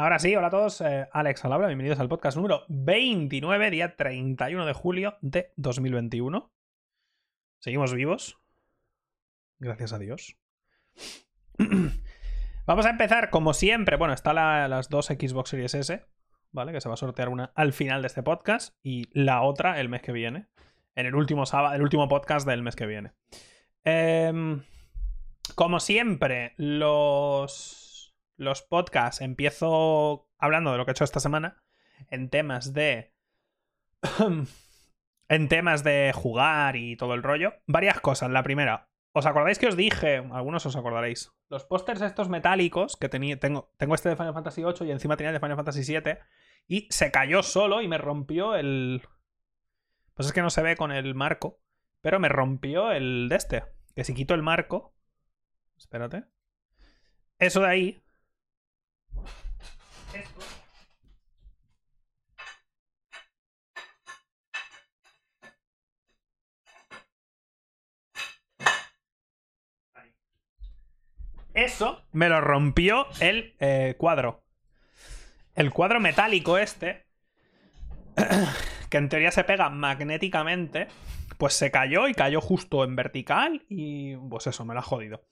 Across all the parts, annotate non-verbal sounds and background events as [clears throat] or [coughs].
Ahora sí, hola a todos, eh, Alex Alabra, bienvenidos al podcast número 29, día 31 de julio de 2021. Seguimos vivos. Gracias a Dios. [clears throat] Vamos a empezar como siempre. Bueno, está las dos Xbox Series S, ¿vale? Que se va a sortear una al final de este podcast y la otra el mes que viene. En el último sábado, el último podcast del mes que viene. Em, como siempre, los, los podcasts empiezo hablando de lo que he hecho esta semana en temas de. [clears throat] en temas de jugar y todo el rollo. Varias cosas. La primera, ¿os acordáis que os dije? Algunos os acordaréis. Los pósters estos metálicos que tenía. Tengo, tengo este de Final Fantasy VIII y encima tenía el de Final Fantasy VII. Y se cayó solo y me rompió el. Pues es que no se ve con el marco. Pero me rompió el de este. Que si quito el marco. Espérate. Eso de ahí. Eso me lo rompió el eh, cuadro. El cuadro metálico este, que en teoría se pega magnéticamente, pues se cayó y cayó justo en vertical y pues eso, me lo ha jodido.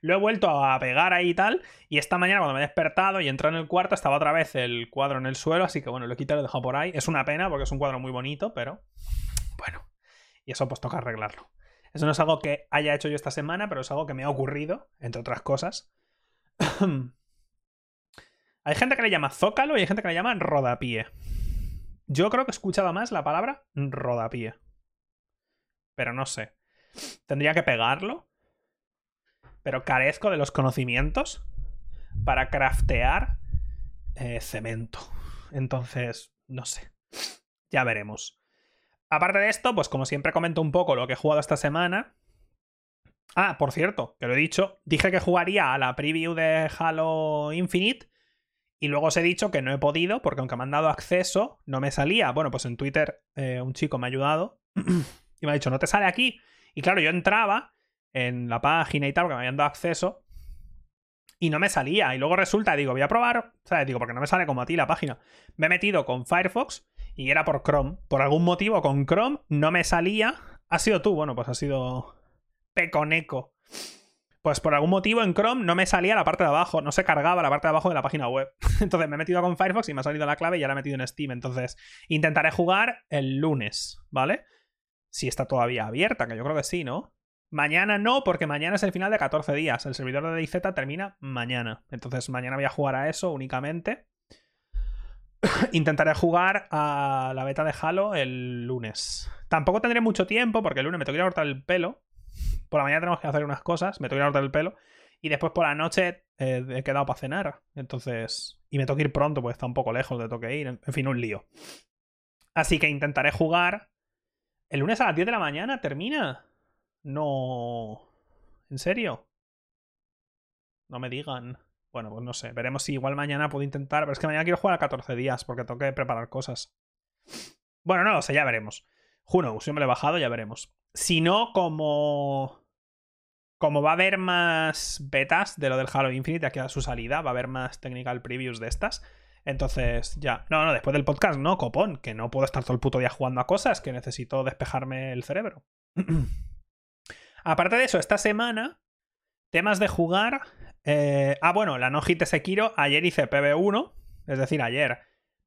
Lo he vuelto a pegar ahí y tal. Y esta mañana cuando me he despertado y entré en el cuarto estaba otra vez el cuadro en el suelo. Así que bueno, lo he quitado y lo he dejado por ahí. Es una pena porque es un cuadro muy bonito, pero bueno. Y eso pues toca arreglarlo. Eso no es algo que haya hecho yo esta semana, pero es algo que me ha ocurrido, entre otras cosas. [clears throat] hay gente que le llama zócalo y hay gente que le llama rodapié. Yo creo que he escuchado más la palabra rodapié pero no sé. Tendría que pegarlo. Pero carezco de los conocimientos para craftear eh, cemento. Entonces, no sé. Ya veremos. Aparte de esto, pues como siempre comento un poco lo que he jugado esta semana. Ah, por cierto, que lo he dicho, dije que jugaría a la preview de Halo Infinite y luego os he dicho que no he podido porque aunque me han dado acceso, no me salía. Bueno, pues en Twitter eh, un chico me ha ayudado [clears throat] Y me ha dicho, no te sale aquí. Y claro, yo entraba en la página y tal, porque me habían dado acceso. Y no me salía. Y luego resulta, digo, voy a probar. ¿Sabes? Digo, porque no me sale como a ti la página. Me he metido con Firefox y era por Chrome. Por algún motivo con Chrome no me salía. Ha sido tú, bueno, pues ha sido Peconeco. Pues por algún motivo en Chrome no me salía la parte de abajo, no se cargaba la parte de abajo de la página web. [laughs] Entonces me he metido con Firefox y me ha salido la clave y ya la he metido en Steam. Entonces intentaré jugar el lunes, ¿vale? si está todavía abierta, que yo creo que sí, ¿no? Mañana no, porque mañana es el final de 14 días. El servidor de DayZ termina mañana. Entonces mañana voy a jugar a eso únicamente. [laughs] Intentaré jugar a la beta de Halo el lunes. Tampoco tendré mucho tiempo porque el lunes me tengo que ir a cortar el pelo. Por la mañana tenemos que hacer unas cosas, me tengo que ir a cortar el pelo. Y después por la noche eh, he quedado para cenar. Entonces. Y me tengo que ir pronto, porque está un poco lejos de toque ir. En fin, un lío. Así que intentaré jugar ¿El lunes a las 10 de la mañana termina? No. ¿En serio? No me digan. Bueno, pues no sé. Veremos si igual mañana puedo intentar. Pero es que mañana quiero jugar a 14 días porque tengo que preparar cosas. Bueno, no lo sé, ya veremos. Juno, si me lo he bajado, ya veremos. Si no, como. Como va a haber más betas de lo del Halo Infinite aquí a su salida, va a haber más technical previews de estas. Entonces, ya. No, no, después del podcast, no, copón, que no puedo estar todo el puto día jugando a cosas, que necesito despejarme el cerebro. [clears throat] Aparte de eso, esta semana, temas de jugar. Eh, ah, bueno, la no hit de Sekiro, ayer hice PB1, es decir, ayer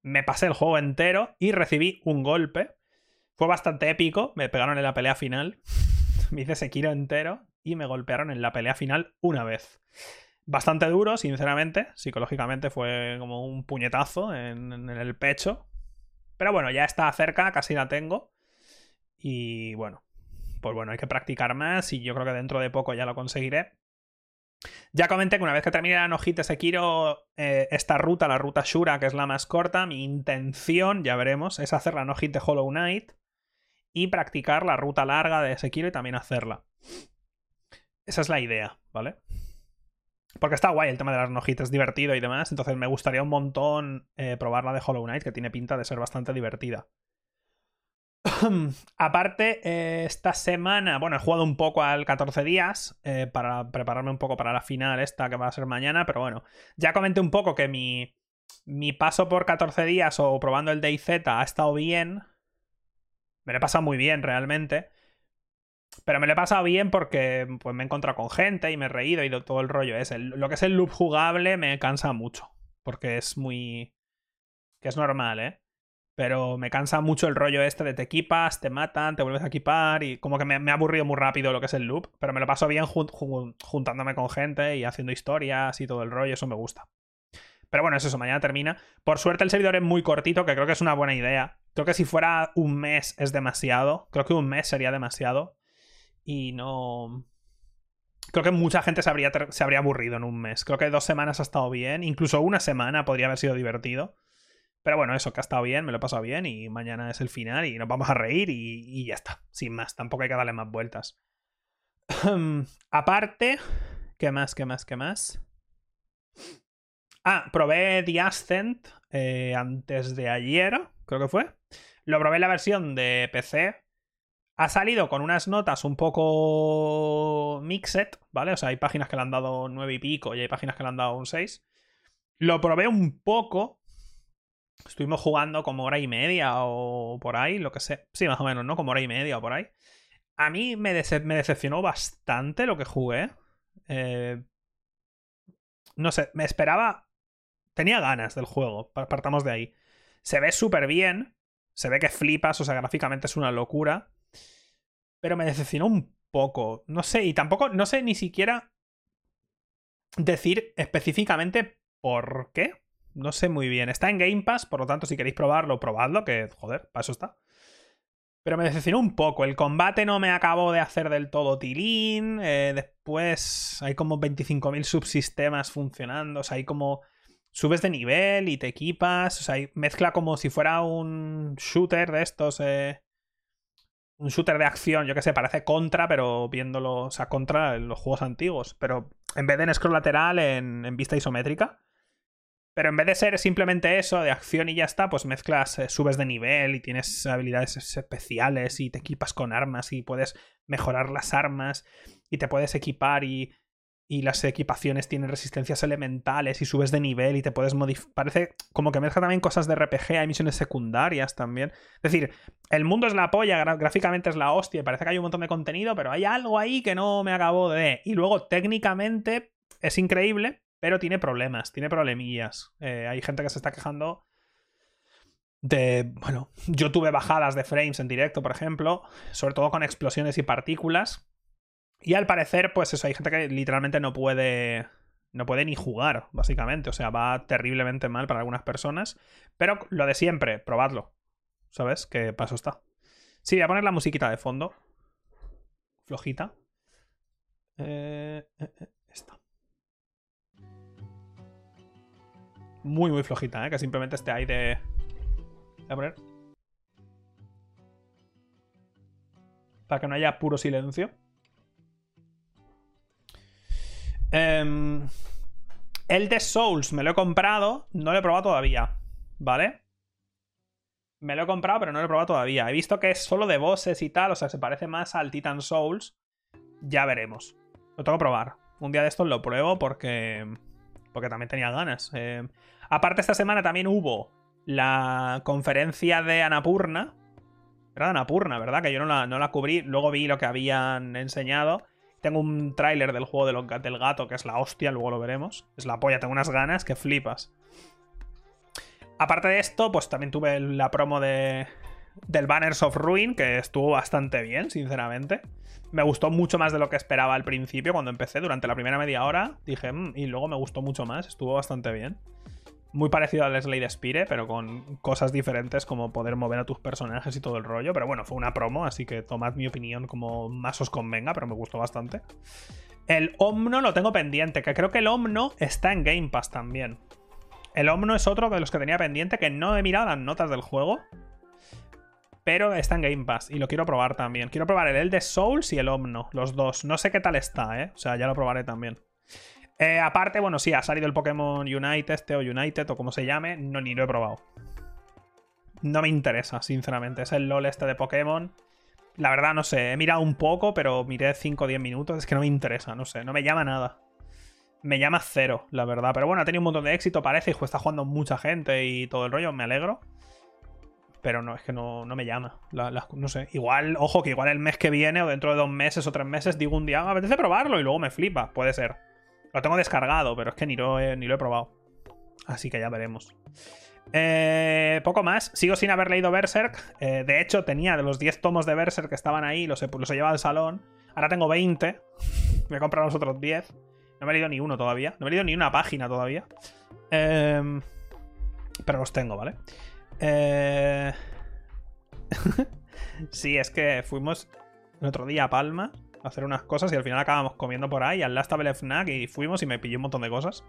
me pasé el juego entero y recibí un golpe. Fue bastante épico, me pegaron en la pelea final. [laughs] me hice Sekiro entero y me golpearon en la pelea final una vez bastante duro, sinceramente. Psicológicamente fue como un puñetazo en, el pecho. Pero bueno, ya está cerca, casi la tengo. Y bueno, pues bueno, hay que practicar más y yo creo que dentro de poco ya lo conseguiré. Ya comenté que una vez que termine la Nojite Sekiro, eh, esta ruta, la ruta Shura, que es la más corta, mi intención, ya veremos, es hacer la Nojite Hollow Knight y practicar la ruta larga de Sekiro y también hacerla. Esa es la idea, ¿vale? Porque está guay el tema de las nojitas, divertido y demás. Entonces me gustaría un montón eh, probar la de Hollow Knight, que tiene pinta de ser bastante divertida. [clears throat] Aparte, eh, esta semana, bueno, he jugado un poco al 14 días eh, para prepararme un poco para la final esta que va a ser mañana, pero bueno, ya comenté un poco que mi, mi paso por 14 días o probando el DayZ ha estado bien. Me lo he pasado muy bien realmente. Pero me lo he pasado bien porque pues, me he encontrado con gente y me he reído y todo el rollo ese. Lo que es el loop jugable me cansa mucho. Porque es muy. que es normal, ¿eh? Pero me cansa mucho el rollo este de te equipas, te matan, te vuelves a equipar y como que me, ha aburrido muy rápido lo que es el loop. Pero me lo paso bien juntándome con gente y haciendo historias y todo el rollo, eso me gusta. Pero bueno, es eso, mañana termina. Por suerte el servidor es muy cortito, que creo que es una buena idea. Creo que si fuera un mes es demasiado. Creo que un mes sería demasiado. Y no... Creo que mucha gente se habría, se habría aburrido en un mes. Creo que dos semanas ha estado bien. Incluso una semana podría haber sido divertido. Pero bueno, eso que ha estado bien, me lo he pasado bien y mañana es el final y nos vamos a reír y, ya está. Sin más, tampoco hay que darle más vueltas. [clears throat] Aparte, ¿qué más? ¿Qué más? ¿Qué más? Ah, probé The Ascent eh, antes de ayer, creo que fue. Lo probé en la versión de PC. Ha salido con unas notas un poco mixed, ¿vale? O sea, hay páginas que le han dado 9 y pico y hay páginas que le han dado un 6. Lo probé un poco. Estuvimos jugando como hora y media o por ahí, lo que sé. Sí, más o menos, ¿no? Como hora y media o por ahí. A mí me, decepcionó bastante lo que jugué. Eh... No sé, me esperaba tenía ganas del juego, partamos de ahí. Se ve súper bien, se ve que flipas, o sea, gráficamente es una locura, pero me decepcionó un poco, no sé, y tampoco, no sé ni siquiera decir específicamente por qué, no sé muy bien. Está en Game Pass, por lo tanto, si queréis probarlo, probadlo, que joder, para eso está. Pero me decepcionó un poco. El combate no me acabó de hacer del todo tilín. Eh, después hay como 25.000 subsistemas funcionando. O sea, hay como subes de nivel y te equipas. O sea, mezcla como si fuera un shooter de estos. Eh, un shooter de acción, yo que sé, parece contra, pero viéndolo, o sea, contra los juegos antiguos. Pero en vez de en scroll lateral, en, vista isométrica. Pero en vez de ser simplemente eso, de acción y ya está, pues mezclas, eh, subes de nivel y tienes habilidades especiales y te equipas con armas y puedes mejorar las armas y te puedes equipar y y las equipaciones tienen resistencias elementales y subes de nivel y te puedes modificar. Parece como que mezcla también cosas de RPG, hay misiones secundarias también. Es decir, el mundo es la polla, gráficamente es la hostia, parece que hay un montón de contenido, pero hay algo ahí que no me acabo de... Y luego técnicamente es increíble, pero tiene problemas, tiene problemillas. Eh, hay gente que se está quejando de... Bueno, yo tuve bajadas de frames en directo, por ejemplo, sobre todo con explosiones y partículas y al parecer, pues eso, hay gente que literalmente no puede. No puede ni jugar, básicamente. O sea, va terriblemente mal para algunas personas. Pero lo de siempre, probadlo. ¿Sabes? ¿Qué paso está? Sí, voy a poner la musiquita de fondo. Flojita. Eh, eh, Muy, muy flojita, ¿eh? Que simplemente esté ahí de... Voy a poner... Para que no haya puro silencio. Eh, el de Souls me lo he comprado, no lo he probado todavía, ¿vale? Me lo he comprado, pero no lo he probado todavía. He visto que es solo de bosses y tal, o sea, se parece más al Titan Souls. Ya veremos. Lo tengo que probar. Un día de estos lo pruebo porque. Porque también tenía ganas. Eh, aparte, esta semana también hubo la conferencia de Anapurna. Era de Anapurna, ¿verdad? Que yo no la, no la cubrí. Luego vi lo que habían enseñado. Tengo un tráiler del juego del gato que es la hostia, luego lo veremos. Es la polla, tengo unas ganas que flipas. Aparte de esto, pues también tuve la promo de, del Banners of Ruin, que estuvo bastante bien, sinceramente. Me gustó mucho más de lo que esperaba al principio, cuando empecé, durante la primera media hora. Dije, mm", y luego me gustó mucho más, estuvo bastante bien muy parecido al Slade Spire, pero con cosas diferentes como poder mover a tus personajes y todo el rollo. Pero bueno, fue una promo, así que tomad mi opinión como más os convenga, pero me gustó bastante. El Omno lo tengo pendiente, que creo que el Omno está en Game Pass también. El Omno es otro de los que tenía pendiente, que no he mirado las notas del juego. Pero está en Game Pass y lo quiero probar también. Quiero probar el de Souls y el Omno, los dos. No sé qué tal está, ¿eh? O sea, ya lo probaré también. Eh, aparte, bueno, sí, ha salido el Pokémon United, este o United o como se llame, no ni lo he probado. No me interesa, sinceramente. Es el LOL este de Pokémon. La verdad, no sé, he mirado un poco, pero miré 5 o 10 minutos. Es que no me interesa, no sé, no me llama nada. me llama cero, la verdad. Pero bueno, ha tenido un montón de éxito, parece, y está jugando mucha gente y todo el rollo, me alegro. Pero no, es que no, no me llama. no sé. Igual, ojo, que igual el mes que viene o dentro de dos meses o tres meses digo un día, ah, me apetece probarlo y luego me flipa. Puede ser. Lo tengo descargado, pero es que ni lo he, ni lo he probado. Así que ya veremos. Eh, poco más. Sigo sin haber leído Berserk. Eh, de hecho, tenía de los 10 tomos de Berserk que estaban ahí, los he, los he llevado al salón. Ahora tengo 20. [laughs] Me he comprado los otros 10. No me he leído ni uno todavía. No me he leído ni una página todavía. Em, pero los tengo, ¿vale? Eh... [laughs] sí, es que fuimos el otro día a Palma a hacer unas cosas y al final acabamos comiendo por ahí al Last Table Fnac y fuimos y me pillé un montón de cosas.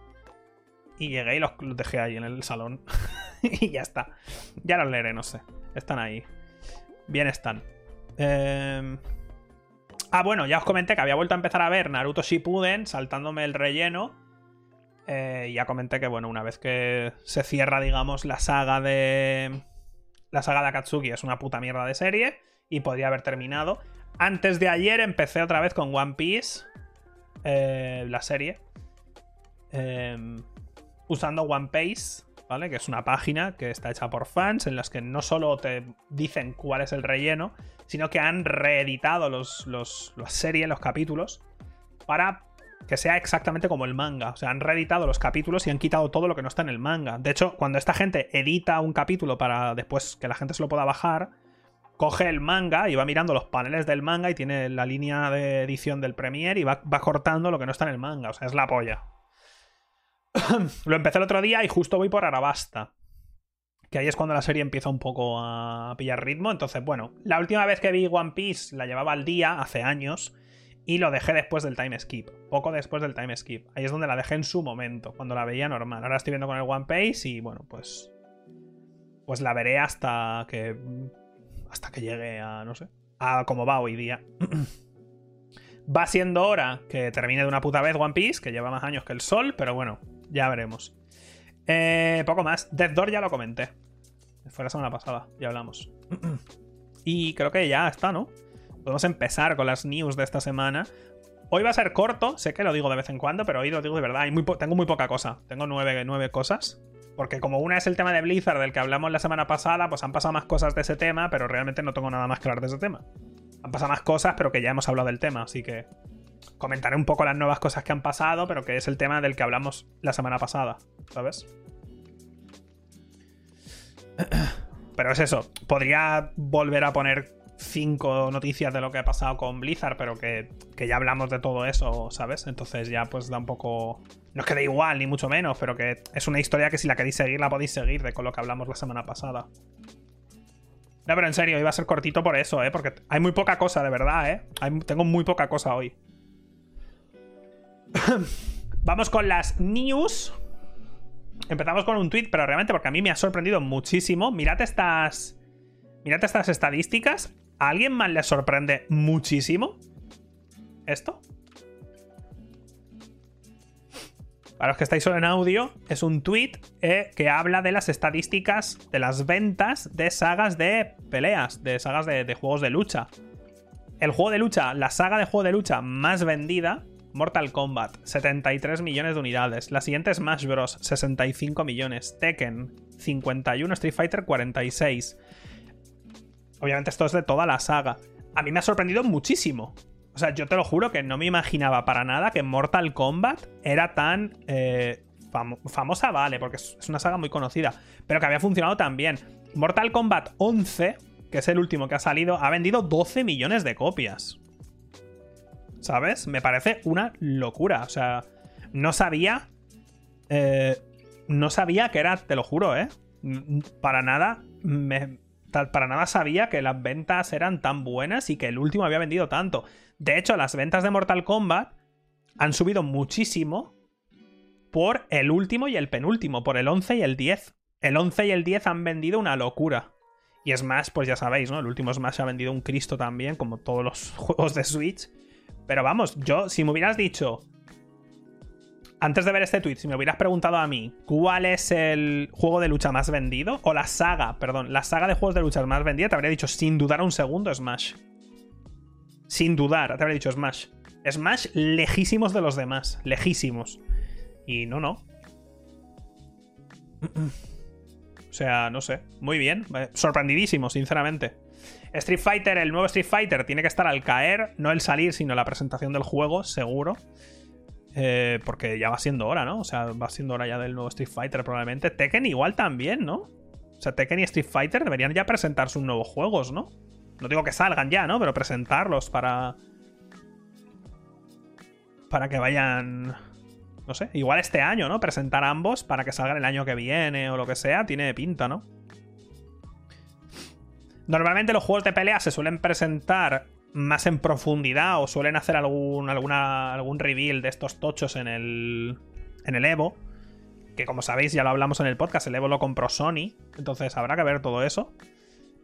Y llegué y los, dejé ahí en el salón. [laughs] y ya está. Ya los leeré, no sé. Están ahí. Bien están. Eh... Ah, bueno, ya os comenté que había vuelto a empezar a ver Naruto Shippuden saltándome el relleno. Eh, ya comenté que, bueno, una vez que se cierra, digamos, la saga de. La saga de Akatsuki es una puta mierda de serie y podría haber terminado. Antes de ayer empecé otra vez con One Piece, eh, la serie, em, usando One Piece, ¿vale? Que es una página que está hecha por fans en las que no solo te dicen cuál es el relleno, sino que han reeditado los, los, los capítulos, para que sea exactamente como el manga. O sea, han reeditado los capítulos y han quitado todo lo que no está en el manga. De hecho, cuando esta gente edita un capítulo para después que la gente se lo pueda bajar, coge el manga y va mirando los paneles del manga y tiene la línea de edición del Premiere y va, va cortando lo que no está en el manga. O sea, es la polla. [coughs] lo empecé el otro día y justo voy por Arabasta que ahí es cuando la serie empieza un poco a pillar ritmo. Entonces, bueno, la última vez que vi One Piece la llevaba al día, hace años, y lo dejé después del time skip, poco después del time skip. Ahí es donde la dejé en su momento, cuando la veía normal. Ahora estoy viendo con el One Piece y bueno, pues pues la veré hasta que hasta que llegue a no sé, a como va hoy día. [clears throat] va siendo hora que termine de una puta vez One Piece, que lleva más años que el sol, pero bueno, ya veremos. Eh, poco más. Death Door ya lo comenté. Fue la semana pasada, ya hablamos. [clears throat] y creo que ya está, ¿no? Podemos empezar con las news de esta semana. Hoy va a ser corto, sé que lo digo de vez en cuando, pero hoy lo digo de verdad. tengo muy poca cosa. Tengo nueve, nueve cosas. Porque como una es el tema de Blizzard del que hablamos la semana pasada, pues han pasado más cosas de ese tema, pero realmente no tengo nada más que hablar de ese tema. Han pasado más cosas, pero que ya hemos hablado del tema, así que comentaré un poco las nuevas cosas que han pasado, pero que es el tema del que hablamos la semana pasada, ¿sabes? [clears throat] Pero es eso, podría volver a poner cinco noticias de lo que ha pasado con Blizzard, pero que, ya hablamos de todo eso, ¿sabes? Entonces ya pues da un poco... No es que igual, ni mucho menos, pero que es una historia que si la queréis seguir, la podéis seguir de con lo que hablamos la semana pasada. No, pero en serio, iba a ser cortito por eso, ¿eh? Porque hay muy poca cosa, de verdad, ¿eh? tengo muy poca cosa hoy. [coughs] Vamos con las news. Empezamos con un tweet, pero realmente porque a mí me ha sorprendido muchísimo. Mirad estas. Mirad estas estadísticas. ¿A alguien más le sorprende muchísimo? ¿Esto? Para los que estáis solo en audio, es un tweet eh, que habla de las estadísticas de las ventas de sagas de peleas, de sagas de juegos de lucha. El juego de lucha, la saga de juego de lucha más vendida Mortal Kombat, 73 millones de unidades. La siguiente es Smash Bros, 65 millones. Tekken, 51. Street Fighter, 46. Obviamente esto es de toda la saga. A mí me ha sorprendido muchísimo. O sea, yo te lo juro que no me imaginaba para nada que Mortal Kombat era tan... Eh, famosa, vale, porque es una saga muy conocida. Pero que había funcionado tan bien. Mortal Kombat 11, que es el último que ha salido, ha vendido 12 millones de copias. ¿Sabes? Me parece una locura. O sea, no sabía. Eh, no sabía que era, te lo juro, ¿eh? Para nada. Para nada sabía que las ventas eran tan buenas y que el último había vendido tanto. De hecho, las ventas de Mortal Kombat han subido muchísimo por el último y el penúltimo, por el 11 y el 10. El 11 y el 10 han vendido una locura. Y Smash, pues ya sabéis, ¿no? El último Smash ha vendido un Cristo también, como todos los [laughs] juegos de Switch. Pero vamos, yo, si me hubieras dicho, antes de ver este tweet, si me hubieras preguntado a mí cuál es el juego de lucha más vendido, o la saga, perdón, la saga de juegos de lucha más vendida, te habría dicho sin dudar un segundo Smash. Sin dudar, te habría dicho Smash. Smash lejísimos de los demás, lejísimos. Y no, no. [clears throat] O sea, no sé. Muy bien. Eh, sorprendidísimo, sinceramente. Street Fighter, el nuevo Street Fighter, tiene que estar al caer, no el salir, sino la presentación del juego, seguro. Eh, porque ya va siendo hora, ¿no? O sea, va siendo hora ya del nuevo Street Fighter, probablemente. Tekken igual también, ¿no? O sea, Tekken y Street Fighter deberían ya presentar sus nuevos juegos, ¿no? No digo que salgan ya, ¿no? Pero presentarlos para. Para que vayan. No sé, igual este año, ¿no? Presentar ambos para que salgan el año que viene o lo que sea, tiene pinta, ¿no? Normalmente los juegos de pelea se suelen presentar más en profundidad o suelen hacer algún, alguna, algún reveal de estos tochos en el, en el Evo. Que como sabéis ya lo hablamos en el podcast, el Evo lo compró Sony, entonces habrá que ver todo eso.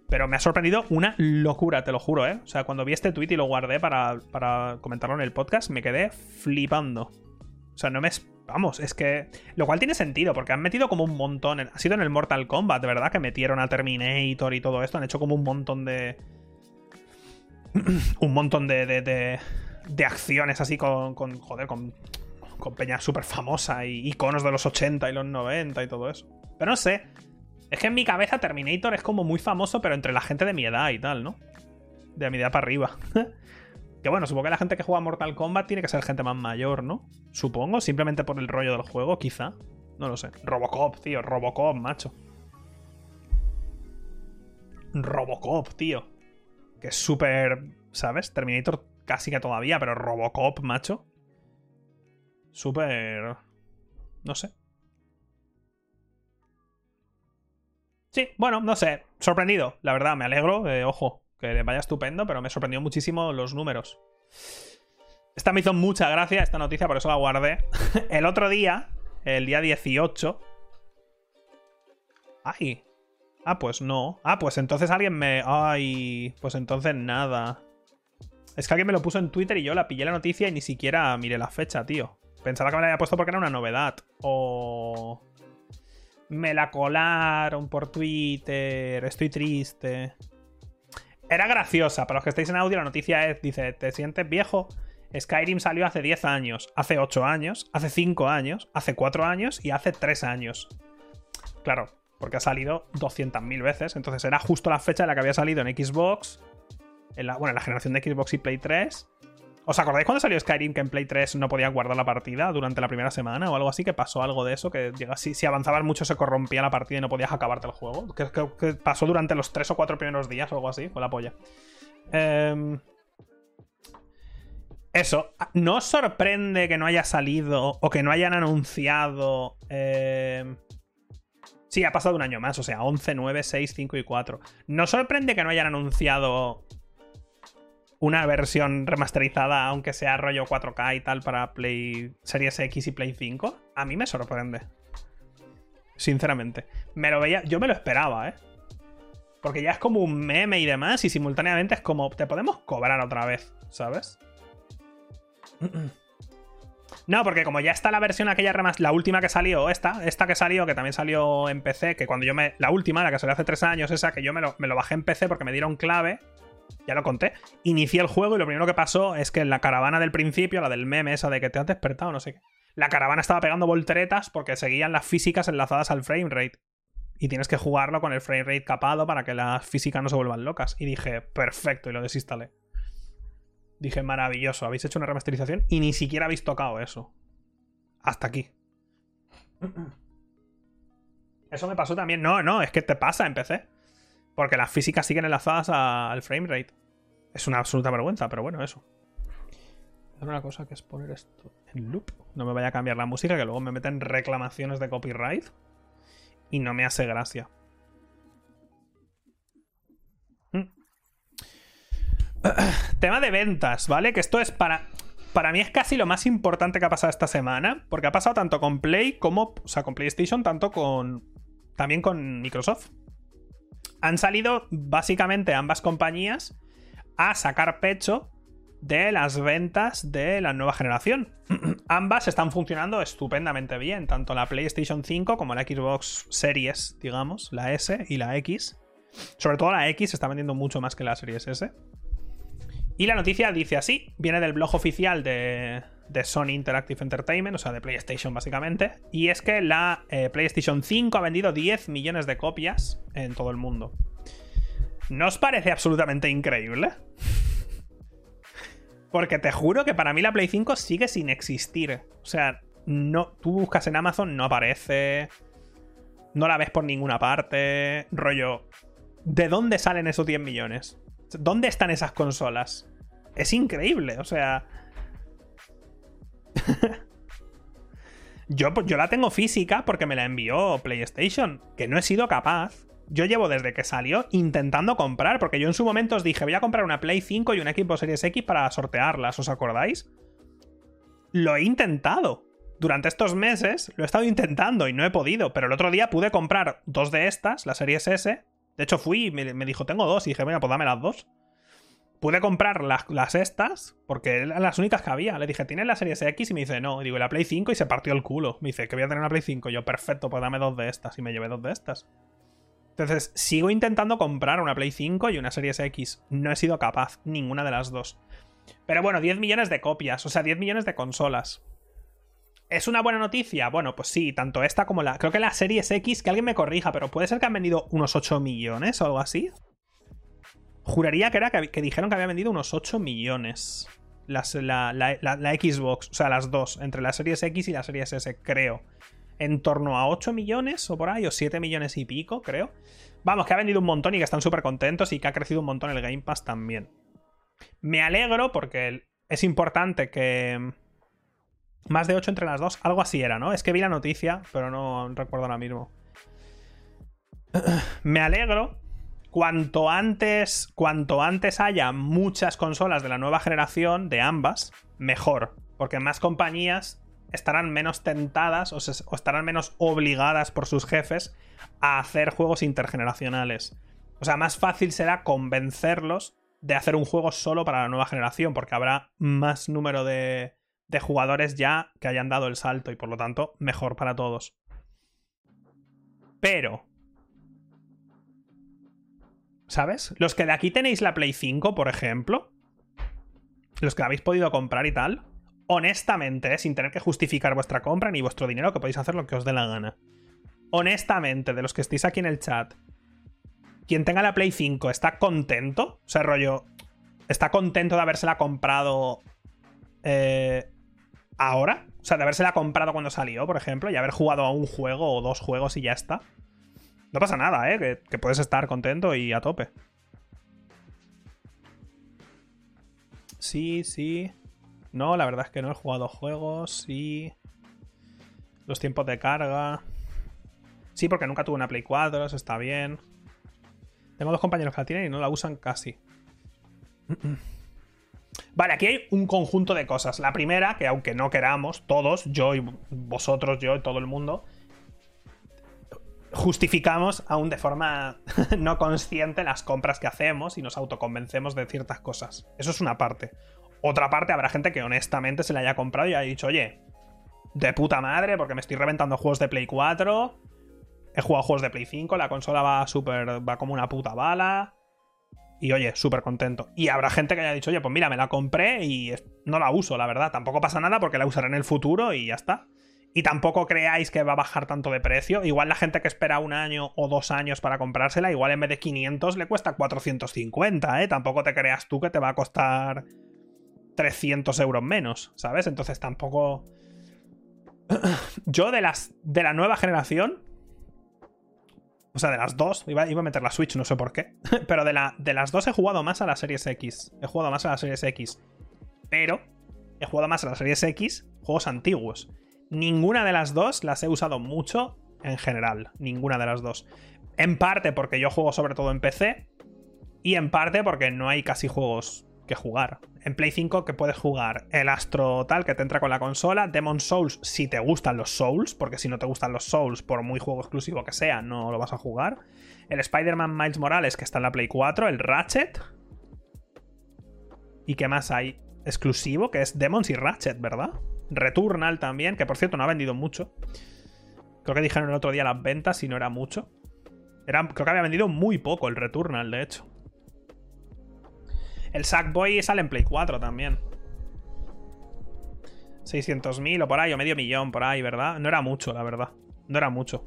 Pero me ha sorprendido una locura, te lo juro, ¿eh? O sea, cuando vi este tweet y lo guardé para, para comentarlo en el podcast, me quedé flipando. O sea, no me... Vamos, es que... Lo cual tiene sentido, porque han metido como un montón... Ha sido en el Mortal Kombat, verdad, que metieron a Terminator y todo esto. Han hecho como un montón de... [clears throat] un montón de, de, de, acciones así con, con joder, con, con peña súper famosa y iconos de los 80 y los 90 y todo eso. Pero no sé. Es que en mi cabeza Terminator es como muy famoso, pero entre la gente de mi edad y tal, ¿no? De mi edad para arriba. [laughs] que bueno, supongo que la gente que juega Mortal Kombat tiene que ser gente más mayor, ¿no? Supongo, simplemente por el rollo del juego, quizá. No lo sé. Robocop, tío, Robocop, macho. Robocop, tío. Que es súper, ¿sabes? Terminator casi que todavía, pero Robocop, macho. Súper... No sé. Sí, bueno, no sé. Sorprendido, la verdad, me alegro. Eh, ojo, que le vaya estupendo, pero me sorprendió muchísimo los números. Esta me hizo mucha gracia, esta noticia, por eso la guardé. [laughs] el otro día, el día 18. ¡Ay! Ah, pues no. Ah, pues entonces alguien me. Ay. Pues entonces nada. Es que alguien me lo puso en Twitter y yo la pillé la noticia y ni siquiera miré la fecha, tío. Pensaba que me la había puesto porque era una novedad. O. Me la colaron por Twitter. Estoy triste. Era graciosa. Para los que estáis en audio, la noticia es: dice, ¿te sientes viejo? Skyrim salió hace 10 años, hace 8 años, hace 5 años, hace 4 años y hace 3 años. Claro, porque ha salido 200.000 veces. Entonces era justo la fecha en la que había salido en Xbox. Bueno, en la generación de Xbox y Play 3. ¿Os acordáis cuando salió Skyrim que en Play 3 no podía guardar la partida durante la primera semana o algo así? Que pasó algo de eso, que si, si avanzabas mucho se corrompía la partida y no podías acabarte el juego. Que, pasó durante los 3 o 4 primeros días o algo así, fue la polla. Eh, eso, ¿no os sorprende que no haya salido o que no hayan anunciado... Eh, Sí, ha pasado un año más, o sea, 11, 9, 6, 5 y 4. ¿No sorprende que no hayan anunciado una versión remasterizada, aunque sea rollo 4K y tal, para Play Series X y Play 5? A mí me sorprende. Sinceramente. Me lo veía. Yo me lo esperaba, ¿eh? Porque ya es como un meme y demás, y simultáneamente es como. Te podemos cobrar otra vez, ¿sabes? No, porque como ya está la versión aquella remas, la última que salió, esta, esta que salió, que también salió en PC, que cuando yo me. La última, la que salió hace tres años, esa que yo me lo, me lo bajé en PC porque me dieron clave. Ya lo conté. Inicié el juego y lo primero que pasó es que en la caravana del principio, la del meme, esa de que te has despertado, no sé qué. La caravana estaba pegando volteretas porque seguían las físicas enlazadas al frame rate. Y tienes que jugarlo con el frame rate capado para que las físicas no se vuelvan locas. Y dije, perfecto, y lo desinstalé. Dije, maravilloso, habéis hecho una remasterización y ni siquiera habéis tocado eso. Hasta aquí. [clears throat] Eso me pasó también. No, no, es que te pasa en PC. Porque las físicas siguen enlazadas al frame rate. Es una absoluta vergüenza, pero bueno, eso. Una cosa que es poner esto en loop. No me vaya a cambiar la música, que luego me meten reclamaciones de copyright. Y no me hace gracia. [clears throat] Tema de ventas, ¿vale? Que esto es para. Para mí es casi lo más importante que ha pasado esta semana. Porque ha pasado tanto con Play como. O sea, con PlayStation, tanto con. También con Microsoft. Han salido básicamente ambas compañías a sacar pecho de las ventas de la nueva generación. [clears throat] ambas están funcionando estupendamente bien, tanto la PlayStation 5 como la Xbox Series, digamos, la S y la X. Sobre todo la X está vendiendo mucho más que la Series S. Y la noticia dice así, viene del blog oficial de, Sony Interactive Entertainment, o sea, de PlayStation básicamente. Y es que la eh, PlayStation 5 ha vendido 10 millones de copias en todo el mundo. ¿No os parece absolutamente increíble? [laughs] Porque te juro que para mí la Play 5 sigue sin existir. O sea, no, tú buscas en Amazon, no aparece. No la ves por ninguna parte. Rollo. ¿De dónde salen esos 10 millones? ¿Dónde están esas consolas? Es increíble, o sea. [laughs] yo, yo la tengo física porque me la envió PlayStation, que no he sido capaz. Yo llevo desde que salió intentando comprar, porque yo en su momento os dije, voy a comprar una Play 5 y un equipo Series X para sortearlas, ¿os acordáis? Lo he intentado. Durante estos meses lo he estado intentando y no he podido, pero el otro día pude comprar dos de estas, la Series S. De hecho fui y me, dijo, tengo dos, y dije, bueno, pues dame las dos pude comprar las, estas, porque eran las únicas que había. Le dije, ¿tienes la Series X? Y me dice, no. Y digo, la Play 5 y se partió el culo. Me dice, que voy a tener una Play 5. Y yo, perfecto, pues dame dos de estas. Y me llevé dos de estas. Entonces, sigo intentando comprar una Play 5 y una Series X. No he sido capaz, ninguna de las dos. Pero bueno, 10 millones de copias, o sea, 10 millones de consolas. ¿Es una buena noticia? Bueno, pues sí, tanto esta como la. Creo que la Series X, que alguien me corrija, pero puede ser que han vendido unos 8 millones o algo así. Juraría que era que, dijeron que había vendido unos 8 millones. la, Xbox, o sea, las dos, entre la Series X y la Series S, creo. En torno a 8 millones o por ahí, o 7 millones y pico, creo. Vamos, que ha vendido un montón y que están súper contentos y que ha crecido un montón el Game Pass también. Me alegro porque es importante que. Más de 8 entre las dos, algo así era, ¿no? Es que vi la noticia, pero no recuerdo ahora mismo. [clears throat] Me alegro cuanto antes, cuanto antes haya muchas consolas de la nueva generación, de ambas, mejor. Porque más compañías estarán menos tentadas o, estarán menos obligadas por sus jefes a hacer juegos intergeneracionales. O sea, más fácil será convencerlos de hacer un juego solo para la nueva generación, porque habrá más número de, de jugadores ya que hayan dado el salto y por lo tanto mejor para todos. Pero ¿Sabes? Los que de aquí tenéis la Play 5, por ejemplo, los que la habéis podido comprar y tal, honestamente, sin tener que justificar vuestra compra ni vuestro dinero, que podéis hacer lo que os dé la gana. Honestamente, de los que estéis aquí en el chat, quien tenga la Play 5 está contento, o sea, rollo, está contento de habérsela comprado eh, ahora, o sea, de habérsela comprado cuando salió, por ejemplo, y haber jugado a un juego o dos juegos y ya está. No pasa nada, ¿eh? Que, puedes estar contento y a tope. Sí, sí. No, la verdad es que no he jugado juegos. Sí. Los tiempos de carga. Sí, porque nunca tuve una Play 4, eso está bien. Tengo dos compañeros que la tienen y no la usan casi. [clears throat] Vale, aquí hay un conjunto de cosas. La primera, que aunque no queramos, todos, yo y vosotros, yo y todo el mundo, justificamos aún de forma [laughs] no consciente las compras que hacemos y nos autoconvencemos de ciertas cosas. Eso es una parte. Otra parte, habrá gente que honestamente se la haya comprado y haya dicho, oye, de puta madre, porque me estoy reventando juegos de Play 4, he jugado juegos de Play 5, la consola va súper, va como una puta bala. Y oye, súper contento. Y habrá gente que haya dicho, oye, pues mira, me la compré y no la uso, la verdad. Tampoco pasa nada porque la usaré en el futuro y ya está y tampoco creáis que va a bajar tanto de precio. Igual la gente que espera un año o dos años para comprársela, igual en vez de 500 le cuesta 450, ¿eh? Tampoco te creas tú que te va a costar 300 euros menos, ¿sabes? Entonces tampoco... [clears throat] Yo de las de la nueva generación, o sea, de las dos, iba, a meter la Switch, no sé por qué, [laughs] pero de, la, de las dos he jugado más a la Series X. He jugado más a la Series X. Pero he jugado más a la Series X juegos antiguos. Ninguna de las dos las he usado mucho en general. Ninguna de las dos. En parte porque yo juego sobre todo en PC. Y en parte porque no hay casi juegos que jugar. En Play 5 que puedes jugar el Astro tal que te entra con la consola, Demon Souls si te gustan los Souls, porque si no te gustan los Souls, por muy juego exclusivo que sea, no lo vas a jugar. El Spider-Man Miles Morales que está en la Play 4, el Ratchet. ¿Y qué más hay? Exclusivo, que es Demons y Ratchet, ¿verdad? Returnal también, que por cierto no ha vendido mucho. Creo que dijeron el otro día las ventas y no era mucho. Era, creo que había vendido muy poco el Returnal, de hecho. El Sackboy sale en Play 4 también. 600.000 o por ahí, o medio millón por ahí, ¿verdad? No era mucho, la verdad. No era mucho.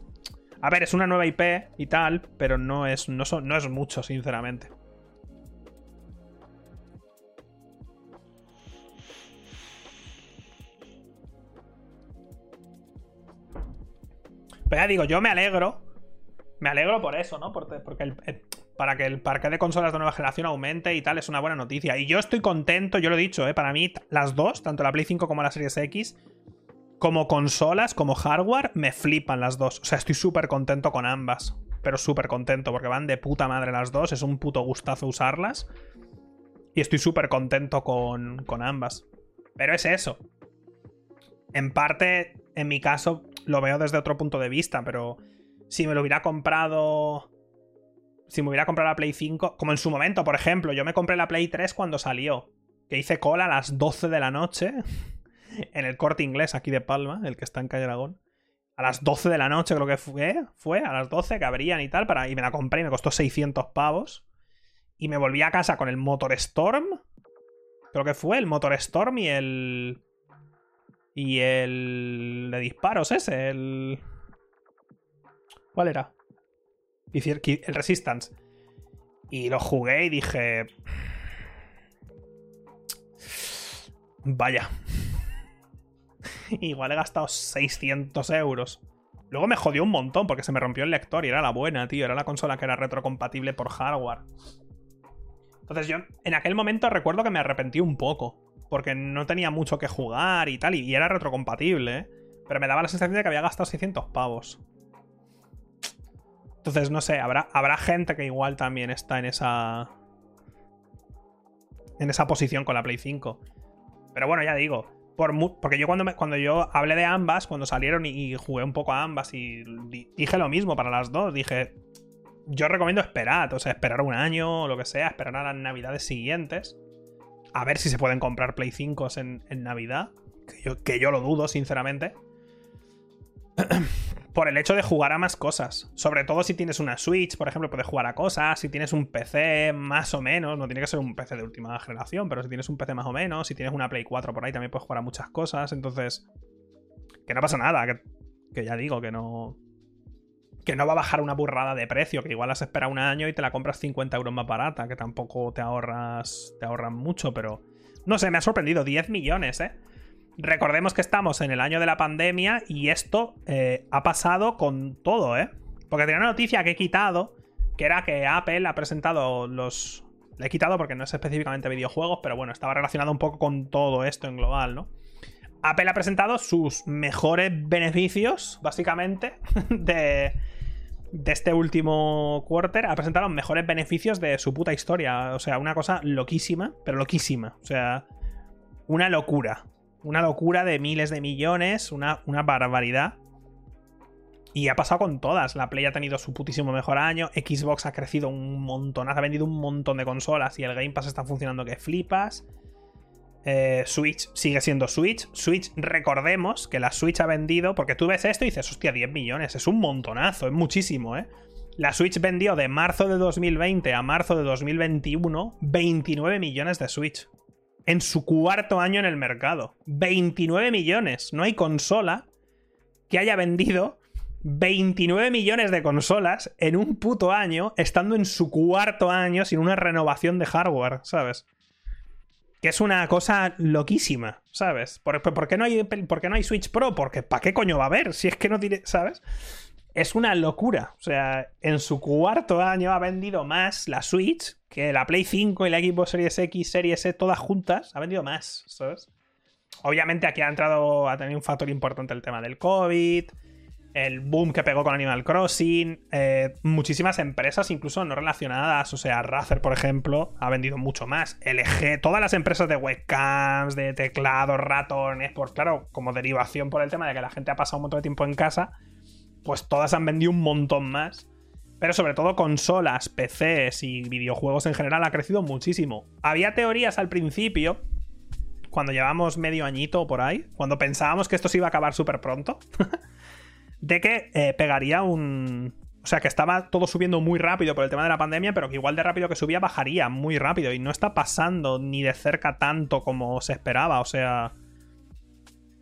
A ver, es una nueva IP y tal, pero no es, no no es mucho, sinceramente. Pero ya digo, yo me alegro. Me alegro por eso, ¿no? Porque, porque para que el parque de consolas de nueva generación aumente y tal, es una buena noticia. Y yo estoy contento, yo lo he dicho, ¿eh? Para mí, las dos, tanto la Play 5 como la Series X, como consolas, como hardware, me flipan las dos. O sea, estoy súper contento con ambas. Pero súper contento, porque van de puta madre las dos. Es un puto gustazo usarlas. Y estoy súper contento con, con ambas. Pero es eso. En parte, en mi caso, lo veo desde otro punto de vista, pero si me lo hubiera comprado. Si me hubiera comprado la Play 5, como en su momento, por ejemplo, yo me compré la Play 3 cuando salió. Que hice cola a las 12 de la noche [laughs] en el corte inglés aquí de Palma, el que está en Calle Aragón. A las 12 de la noche creo que fue, fue a las 12 que abrían y tal, para, y me la compré y me costó 600 pavos. Y me volví a casa con el Motor Storm. Creo que fue el Motor Storm y el... Y el... de disparos ese, el... ¿Cuál era? El Resistance. Y lo jugué y dije... Vaya. [laughs] Igual he gastado 600 euros. Luego me jodió un montón porque se me rompió el lector y era la buena, tío. Era la consola que era retrocompatible por hardware. Entonces yo en aquel momento recuerdo que me arrepentí un poco. Porque no tenía mucho que jugar y tal. Y era retrocompatible, ¿eh? Pero me daba la sensación de que había gastado 600 pavos. Entonces, no sé, habrá, habrá gente que igual también está en esa. En esa posición con la Play 5. Pero bueno, ya digo, porque yo cuando, cuando yo hablé de ambas, cuando salieron y, jugué un poco a ambas y dije lo mismo para las dos, dije, yo recomiendo esperar, o sea, esperar un año o lo que sea, esperar a las navidades siguientes, a ver si se pueden comprar Play 5 en, en Navidad, que yo, que yo lo dudo, sinceramente. [clears throat] por el hecho de jugar a más cosas. Sobre todo si tienes una Switch, por ejemplo, puedes jugar a cosas. Si tienes un PC más o menos, no tiene que ser un PC de última generación, pero si tienes un PC más o menos, si tienes una Play 4 por ahí, también puedes jugar a muchas cosas. Entonces, que no pasa nada, que, ya digo, que no. Que no va a bajar una burrada de precio, que igual has esperado un año y te la compras 50 euros más barata, que tampoco te ahorras. Te ahorran mucho, pero. No sé, me ha sorprendido. 10 millones, ¿eh? Recordemos que estamos en el año de la pandemia y esto eh, ha pasado con todo, ¿eh? Porque tenía una noticia que he quitado, que era que Apple ha presentado los... Le he quitado porque no es específicamente videojuegos, pero bueno, estaba relacionado un poco con todo esto en global, ¿no? Apple ha presentado sus mejores beneficios, básicamente, [laughs] de, de este último quarter. Ha presentado los mejores beneficios de su puta historia. O sea, una cosa loquísima, pero loquísima. O sea, una locura una locura de miles de millones, una, una barbaridad. Y ha pasado con todas. La Play ha tenido su putísimo mejor año. Xbox ha crecido un montón. Ha vendido un montón de consolas. Y el Game Pass está funcionando que flipas. Eh, Switch sigue siendo Switch. Switch, recordemos que la Switch ha vendido. Porque tú ves esto y dices, hostia, 10 millones. Es un montonazo, es muchísimo, ¿eh? La Switch vendió de marzo de 2020 a marzo de 2021 29 millones de Switch en su cuarto año en el mercado. 29 millones. No hay consola que haya vendido 29 millones de consolas en un puto año, estando en su cuarto año sin una renovación de hardware, ¿sabes? Que es una cosa loquísima, ¿sabes? ¿Por, qué, no hay, ¿Por, qué no hay, Switch Pro? Porque ¿para qué coño va a haber? Si es que no tiene, ¿sabes? Es una locura. O sea, en su cuarto año ha vendido más la Switch que la Play 5 y la Xbox Series X, Series S, todas juntas. Ha vendido más. Obviamente aquí ha entrado, a tener un factor importante el tema del COVID, el boom que pegó con Animal Crossing, eh, muchísimas empresas incluso no relacionadas, o sea, Razer, por ejemplo, ha vendido mucho más. LG, todas las empresas de webcams, de teclados, ratones, pues claro, como derivación por el tema de que la gente ha pasado un montón de tiempo en casa, pues todas han vendido un montón más. Pero sobre todo consolas, PCs y videojuegos en general ha crecido muchísimo. Había teorías al principio, cuando llevamos medio añito por ahí, cuando pensábamos que esto se iba a acabar súper pronto, [laughs] de que eh, pegaría un... O sea, que estaba todo subiendo muy rápido por el tema de la pandemia, pero que igual de rápido que subía bajaría muy rápido. Y no está pasando ni de cerca tanto como se esperaba. O sea,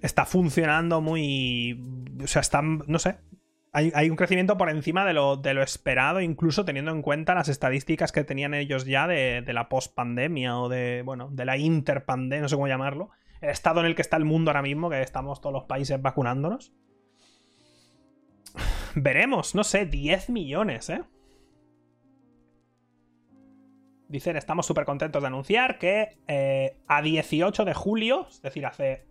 está funcionando muy. O sea, está. No sé. Hay, un crecimiento por encima de lo, esperado, incluso teniendo en cuenta las estadísticas que tenían ellos ya de, de la post-pandemia o de. Bueno, de la interpandemia, no sé cómo llamarlo. El estado en el que está el mundo ahora mismo, que estamos todos los países vacunándonos. [sighs] Veremos, no sé, 10 millones, ¿eh? Dicen, estamos súper contentos de anunciar que eh, a 18 de julio, es decir, hace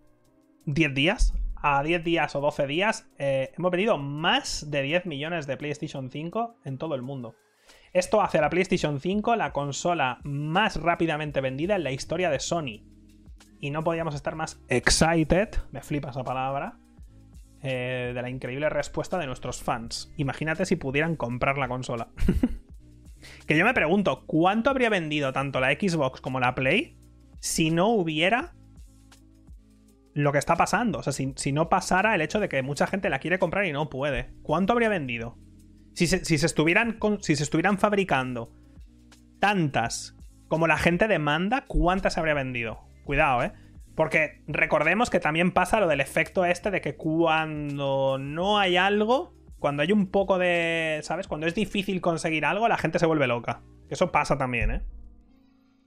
10 días, a 10 días o 12 días, eh, hemos vendido más de 10 millones de PlayStation 5 en todo el mundo. Esto hace a la PlayStation 5 la consola más rápidamente vendida en la historia de Sony. Y no podíamos estar más excited, me flipa esa palabra, eh, de la increíble respuesta de nuestros fans. Imagínate si pudieran comprar la consola. [laughs] que yo me pregunto, ¿cuánto habría vendido tanto la Xbox como la Play si no hubiera lo que está pasando? O sea, si, no pasara el hecho de que mucha gente la quiere comprar y no puede. ¿Cuánto habría vendido? Si se, si se estuvieran, si se estuvieran fabricando tantas como la gente demanda, ¿cuántas habría vendido? Cuidado, ¿eh? Porque recordemos que también pasa lo del efecto este de que cuando no hay algo, cuando hay un poco de. ¿Sabes? Cuando es difícil conseguir algo, la gente se vuelve loca. Eso pasa también, ¿eh?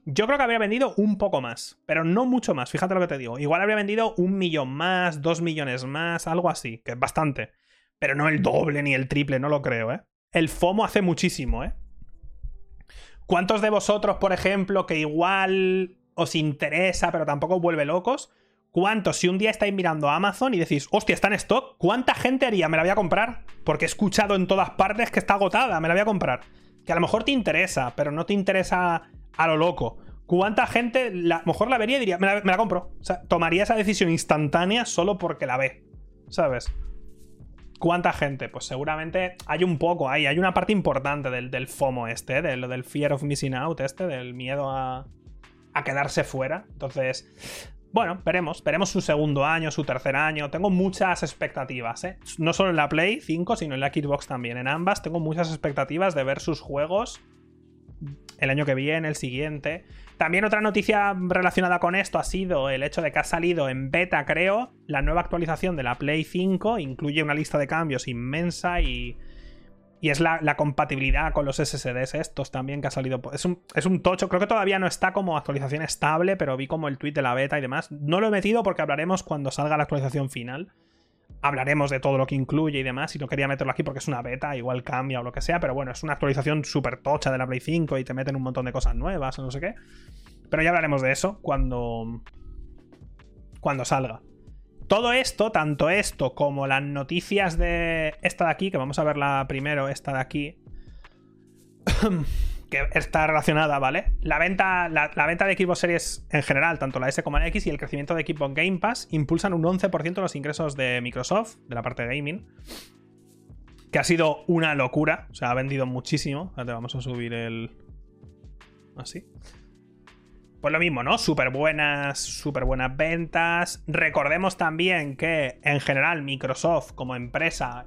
Yo creo que habría vendido un poco más, pero no mucho más, fíjate lo que te digo. Igual habría vendido un millón más, dos millones más, algo así, que es bastante. Pero no el doble ni el triple, no lo creo, ¿eh? El FOMO hace muchísimo, ¿eh? ¿Cuántos de vosotros, por ejemplo, que igual os interesa, pero tampoco vuelve locos? ¿Cuántos, si un día estáis mirando Amazon y decís, hostia, está en stock, ¿cuánta gente haría? Me la voy a comprar. Porque he escuchado en todas partes que está agotada, me la voy a comprar. Que a lo mejor te interesa, pero no te interesa a lo loco. ¿Cuánta gente, a lo mejor la vería y diría, me la, compro? O sea, tomaría esa decisión instantánea solo porque la ve. ¿Sabes? ¿Cuánta gente? Pues seguramente hay un poco ahí, hay una parte importante del, FOMO este, del, del Fear of Missing Out este, del miedo a, a quedarse fuera. Entonces, bueno, veremos. Veremos su segundo año, su tercer año. Tengo muchas expectativas, ¿eh? No solo en la Play 5, sino en la Xbox también. En ambas tengo muchas expectativas de ver sus juegos el año que viene, el siguiente. También otra noticia relacionada con esto ha sido el hecho de que ha salido en beta, creo, la nueva actualización de la Play 5. Incluye una lista de cambios inmensa y y es la, compatibilidad con los SSDs estos también que ha salido. Es un, es un tocho. Creo que todavía no está como actualización estable, pero vi como el tweet de la beta y demás. No lo he metido porque hablaremos cuando salga la actualización final. Hablaremos de todo lo que incluye y demás. Y no quería meterlo aquí porque es una beta, igual cambia o lo que sea. Pero bueno, es una actualización súper tocha de la Play 5 y te meten un montón de cosas nuevas o no sé qué. Pero ya hablaremos de eso cuando. Cuando salga. Todo esto, tanto esto como las noticias de esta de aquí, que vamos a verla primero, esta de aquí, [clears throat] que está relacionada, ¿vale? La venta, la, venta de Xbox Series en general, tanto la S como la X y el crecimiento de Xbox Game Pass impulsan un 11% los ingresos de Microsoft, de la parte de gaming, que ha sido una locura, o sea, ha vendido muchísimo. Ahora vamos a subir el... Así. Pues lo mismo, ¿no? Súper buenas, súper buenas ventas. Recordemos también que en general Microsoft como empresa,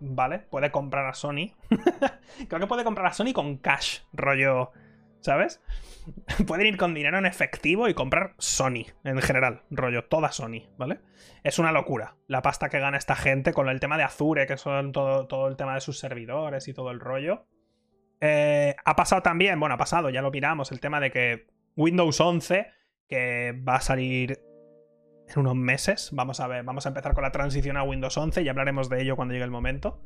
¿vale? Puede comprar a Sony. [laughs] Creo que puede comprar a Sony con cash, rollo, ¿sabes? [laughs] Pueden ir con dinero en efectivo y comprar Sony en general, rollo, toda Sony, ¿vale? Es una locura la pasta que gana esta gente con el tema de Azure, que son todo, todo el tema de sus servidores y todo el rollo. Eh, ha pasado también, bueno, ha pasado, ya lo miramos, el tema de que Windows 11, que va a salir en unos meses, vamos a ver, vamos a empezar con la transición a Windows 11 y hablaremos de ello cuando llegue el momento.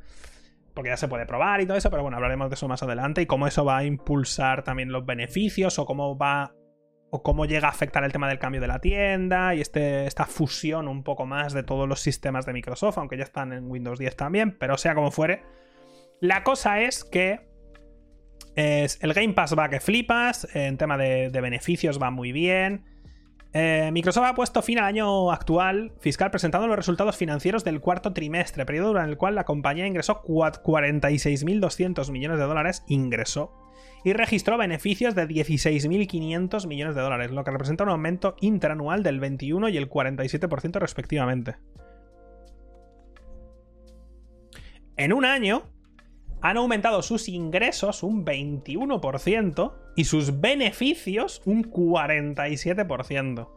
Porque ya se puede probar y todo eso, pero bueno, hablaremos de eso más adelante y cómo eso va a impulsar también los beneficios o cómo va o cómo llega a afectar el tema del cambio de la tienda y este, esta fusión un poco más de todos los sistemas de Microsoft, aunque ya están en Windows 10 también, pero sea como fuere. La cosa es que el Game Pass va que flipas, en tema de, beneficios va muy bien. Eh, Microsoft ha puesto fin al año actual fiscal presentando los resultados financieros del cuarto trimestre, periodo durante el cual la compañía ingresó 46.200 millones de dólares, ingresó, y registró beneficios de 16.500 millones de dólares, lo que representa un aumento interanual del 21 y el 47% respectivamente. En un año, han aumentado sus ingresos un 21% y sus beneficios un 47%.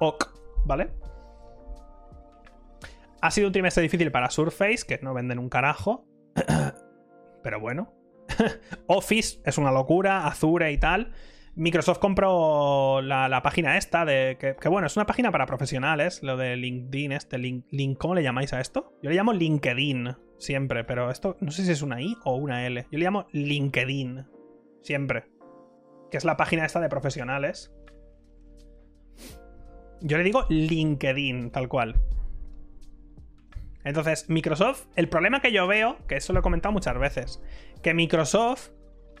ok, ¿vale? Ha sido un trimestre difícil para Surface, que no venden un carajo. [coughs] Pero bueno. [laughs] Office es una locura, Azure y tal. Microsoft compró la, página esta de. Que, bueno, es una página para profesionales, lo de LinkedIn, este link, ¿Cómo le llamáis a esto? Yo le llamo LinkedIn siempre, pero esto no sé si es una I o una L. Yo le llamo LinkedIn. Siempre. Que es la página esta de profesionales. Yo le digo LinkedIn, tal cual. Entonces, Microsoft, el problema que yo veo, que eso lo he comentado muchas veces, que Microsoft,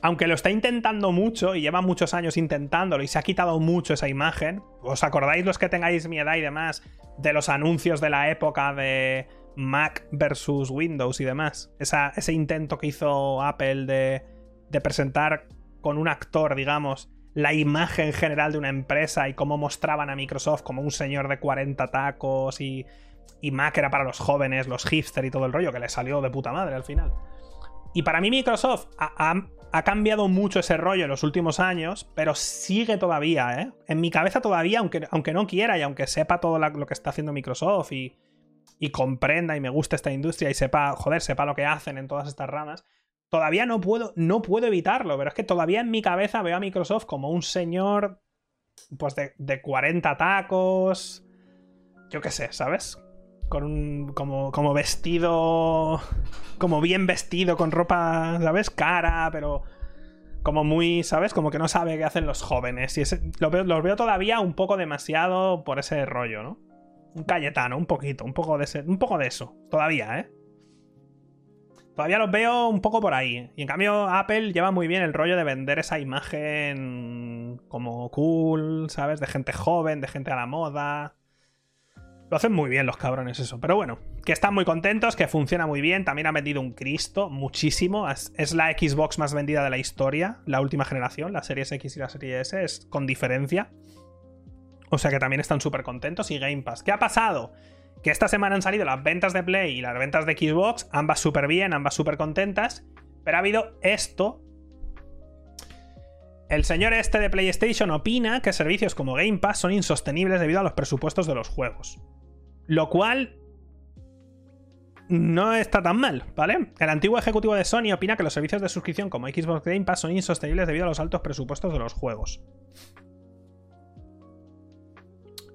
aunque lo está intentando mucho y lleva muchos años intentándolo y se ha quitado mucho esa imagen, ¿os acordáis los que tengáis mi edad y demás de los anuncios de la época de Mac versus Windows y demás? ese intento que hizo Apple de, presentar con un actor, digamos, la imagen general de una empresa y cómo mostraban a Microsoft como un señor de 40 tacos y y Mac era para los jóvenes, los hipster y todo el rollo, que le salió de puta madre al final. Y para mí Microsoft ha, cambiado mucho ese rollo en los últimos años, pero sigue todavía, ¿eh? En mi cabeza todavía, aunque, aunque no quiera y aunque sepa todo lo que está haciendo Microsoft y, y comprenda y me guste esta industria y sepa, joder, sepa lo que hacen en todas estas ramas, todavía no puedo, no puedo evitarlo, pero es que todavía en mi cabeza veo a Microsoft como un señor, pues de, de 40 tacos, yo qué sé, ¿sabes? con un, como, como vestido, como bien vestido, con ropa, ¿sabes? Cara, pero como muy, ¿sabes? Como que no sabe qué hacen los jóvenes. Y los veo todavía un poco demasiado por ese rollo, ¿no? Un Cayetano, un poquito, un poco de, un poco de eso. Todavía, ¿eh? Todavía los veo un poco por ahí. Y en cambio, Apple lleva muy bien el rollo de vender esa imagen como cool, ¿sabes? De gente joven, de gente a la moda. Lo hacen muy bien los cabrones eso. Pero bueno, que están muy contentos, que funciona muy bien. También ha vendido un Cristo, muchísimo. Es, la Xbox más vendida de la historia, la última generación, la Series X y la Series S, es con diferencia. O sea que también están súper contentos. Y Game Pass. ¿Qué ha pasado? Que esta semana han salido las ventas de Play y las ventas de Xbox, ambas súper bien, ambas súper contentas. Pero ha habido esto el señor este de PlayStation opina que servicios como Game Pass son insostenibles debido a los presupuestos de los juegos. Lo cual no está tan mal, ¿vale? El antiguo ejecutivo de Sony opina que los servicios de suscripción como Xbox Game Pass son insostenibles debido a los altos presupuestos de los juegos.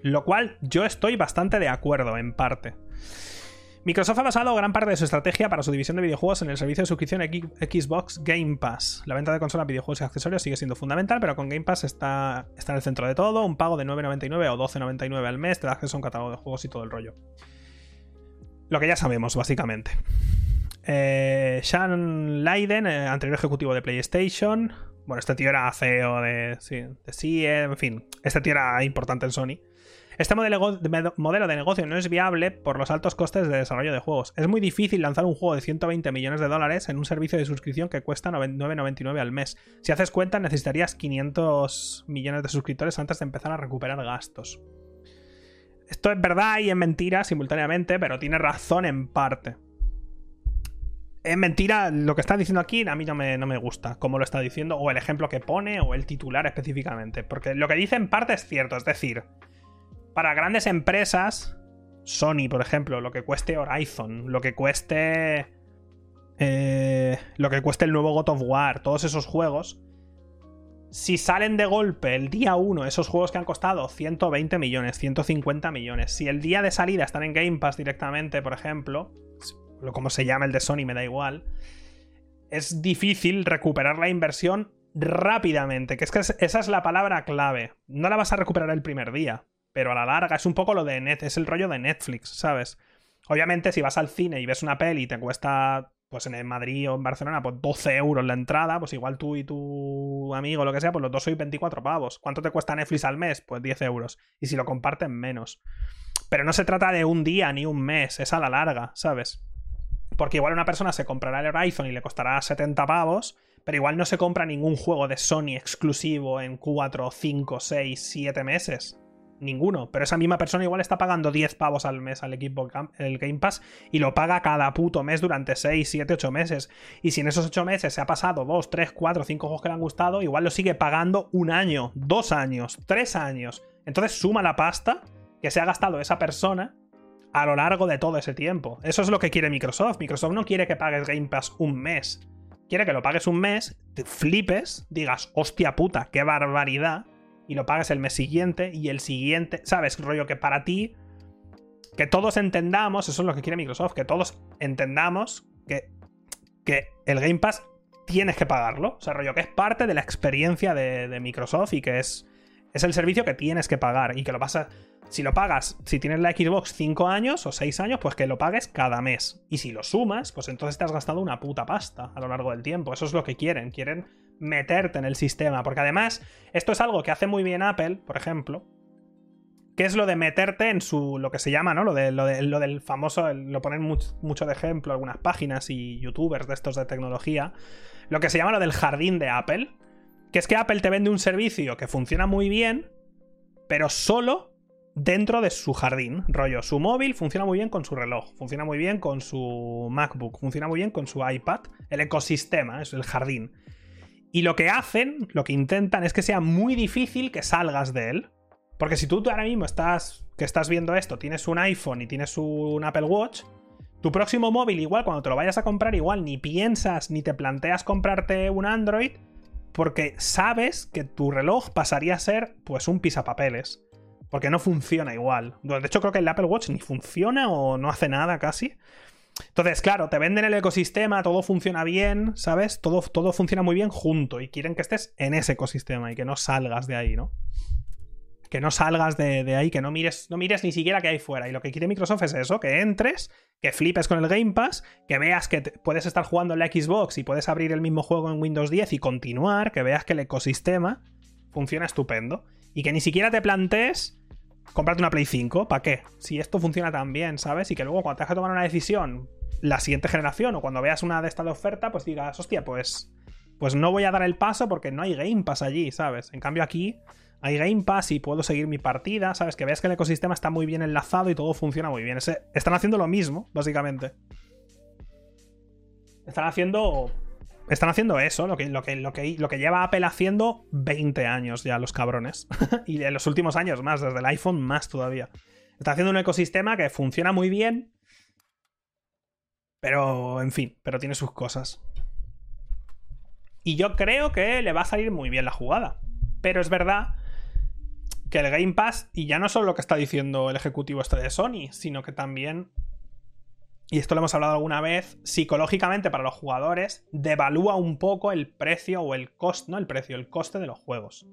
Lo cual yo estoy bastante de acuerdo, en parte. Microsoft ha basado gran parte de su estrategia para su división de videojuegos en el servicio de suscripción Xbox Game Pass. La venta de consolas, videojuegos y accesorios sigue siendo fundamental, pero con Game Pass está, está en el centro de todo. Un pago de 9,99 o 12,99 al mes te da acceso a un catálogo de juegos y todo el rollo. Lo que ya sabemos, básicamente. Eh, Sean Leiden, eh, anterior ejecutivo de PlayStation. Bueno, este tío era CEO de, sí, de en fin. Este tío era importante en Sony. Este modelo de negocio no es viable por los altos costes de desarrollo de juegos. Es muy difícil lanzar un juego de 120 millones de dólares en un servicio de suscripción que cuesta 9,99 al mes. Si haces cuenta, necesitarías 500 millones de suscriptores antes de empezar a recuperar gastos. Esto es verdad y es mentira simultáneamente, pero tiene razón en parte. Es mentira lo que está diciendo aquí, a mí no me, no me gusta cómo lo está diciendo, o el ejemplo que pone, o el titular específicamente. Porque lo que dice en parte es cierto, es decir, para grandes empresas, Sony, por ejemplo, lo que cueste Horizon, lo que cueste. Eh, lo que cueste el nuevo God of War, todos esos juegos. Si salen de golpe el día 1, esos juegos que han costado 120 millones, 150 millones, si el día de salida están en Game Pass directamente, por ejemplo, como se llama el de Sony, me da igual, es difícil recuperar la inversión rápidamente, que es que esa es la palabra clave. No la vas a recuperar el primer día, pero a la larga es un poco lo de net, es el rollo de Netflix, ¿sabes? Obviamente, si vas al cine y ves una peli y te cuesta, pues en Madrid o en Barcelona, pues 12 euros la entrada, pues igual tú y tu amigo, lo que sea, pues los dos sois 24 pavos. ¿Cuánto te cuesta Netflix al mes? Pues 10 euros. Y si lo comparten, menos. Pero no se trata de un día ni un mes, es a la larga, ¿sabes? Porque igual una persona se comprará el Horizon y le costará 70 pavos, pero igual no se compra ningún juego de Sony exclusivo en 4, 5, 6, 7 meses ninguno. Pero esa misma persona igual está pagando 10 pavos al mes al equipo el Game Pass y lo paga cada puto mes durante 6, 7, 8 meses. Y si en esos 8 meses se ha pasado 2, 3, 4, 5 juegos que le han gustado, igual lo sigue pagando un año, dos años, tres años. Entonces suma la pasta que se ha gastado esa persona a lo largo de todo ese tiempo. Eso es lo que quiere Microsoft. Microsoft no quiere que pagues Game Pass un mes. Quiere que lo pagues un mes, flipes, digas, hostia puta, qué barbaridad, y lo pagues el mes siguiente y el siguiente. ¿Sabes? Rollo que para ti. Que todos entendamos, eso es lo que quiere Microsoft, que todos entendamos que, que el Game Pass tienes que pagarlo. O sea, rollo que es parte de la experiencia de, de Microsoft y que es, es el servicio que tienes que pagar y que lo pasa si lo pagas, si tienes la Xbox 5 años o 6 años, pues que lo pagues cada mes. Y si lo sumas, pues entonces te has gastado una puta pasta a lo largo del tiempo. Eso es lo que quieren. Quieren meterte en el sistema. Porque además, esto es algo que hace muy bien Apple, por ejemplo. Que es lo de meterte en su. lo que se llama, ¿no? Lo, de, lo, del famoso. Lo ponen mucho de ejemplo algunas páginas y youtubers de estos de tecnología. Lo que se llama lo del jardín de Apple. Que es que Apple te vende un servicio que funciona muy bien, pero solo dentro de su jardín. Rollo, su móvil funciona muy bien con su reloj, funciona muy bien con su MacBook, funciona muy bien con su iPad. El ecosistema, es el jardín. Y lo que hacen, lo que intentan es que sea muy difícil que salgas de él. Porque si tú ahora mismo estás, que estás viendo esto, tienes un iPhone y tienes un Apple Watch, tu próximo móvil igual cuando te lo vayas a comprar igual ni piensas ni te planteas comprarte un Android porque sabes que tu reloj pasaría a ser pues un pisapapeles. Porque no funciona igual. De hecho, creo que el Apple Watch ni funciona o no hace nada casi. Entonces, claro, te venden el ecosistema, todo funciona bien, ¿sabes? Todo, todo funciona muy bien junto y quieren que estés en ese ecosistema y que no salgas de ahí, ¿no? Que no salgas de, ahí, que no mires, no mires ni siquiera que hay fuera. Y lo que quiere Microsoft es eso, que entres, que flipes con el Game Pass, que veas que puedes estar jugando en la Xbox y puedes abrir el mismo juego en Windows 10 y continuar, que veas que el ecosistema funciona estupendo. Y que ni siquiera te plantees Comprarte una Play 5, ¿para qué? Si esto funciona tan bien, ¿sabes? Y que luego cuando tengas que tomar una decisión, la siguiente generación, o cuando veas una de estas de oferta, pues digas, hostia, pues, pues no voy a dar el paso porque no hay Game Pass allí, ¿sabes? En cambio aquí hay Game Pass y puedo seguir mi partida, ¿sabes? Que veas que el ecosistema está muy bien enlazado y todo funciona muy bien. están haciendo lo mismo, básicamente. Están haciendo están haciendo eso, lo que, lo, que, lo, que, lo que lleva Apple haciendo 20 años ya, los cabrones. [laughs] y en los últimos años más, desde el iPhone más todavía. Está haciendo un ecosistema que funciona muy bien. Pero, en fin, pero tiene sus cosas. Y yo creo que le va a salir muy bien la jugada. Pero es verdad que el Game Pass, y ya no solo lo que está diciendo el ejecutivo este de Sony, sino que también y esto lo hemos hablado alguna vez, psicológicamente para los jugadores, devalúa un poco el precio o el coste, no el precio, el coste de los juegos.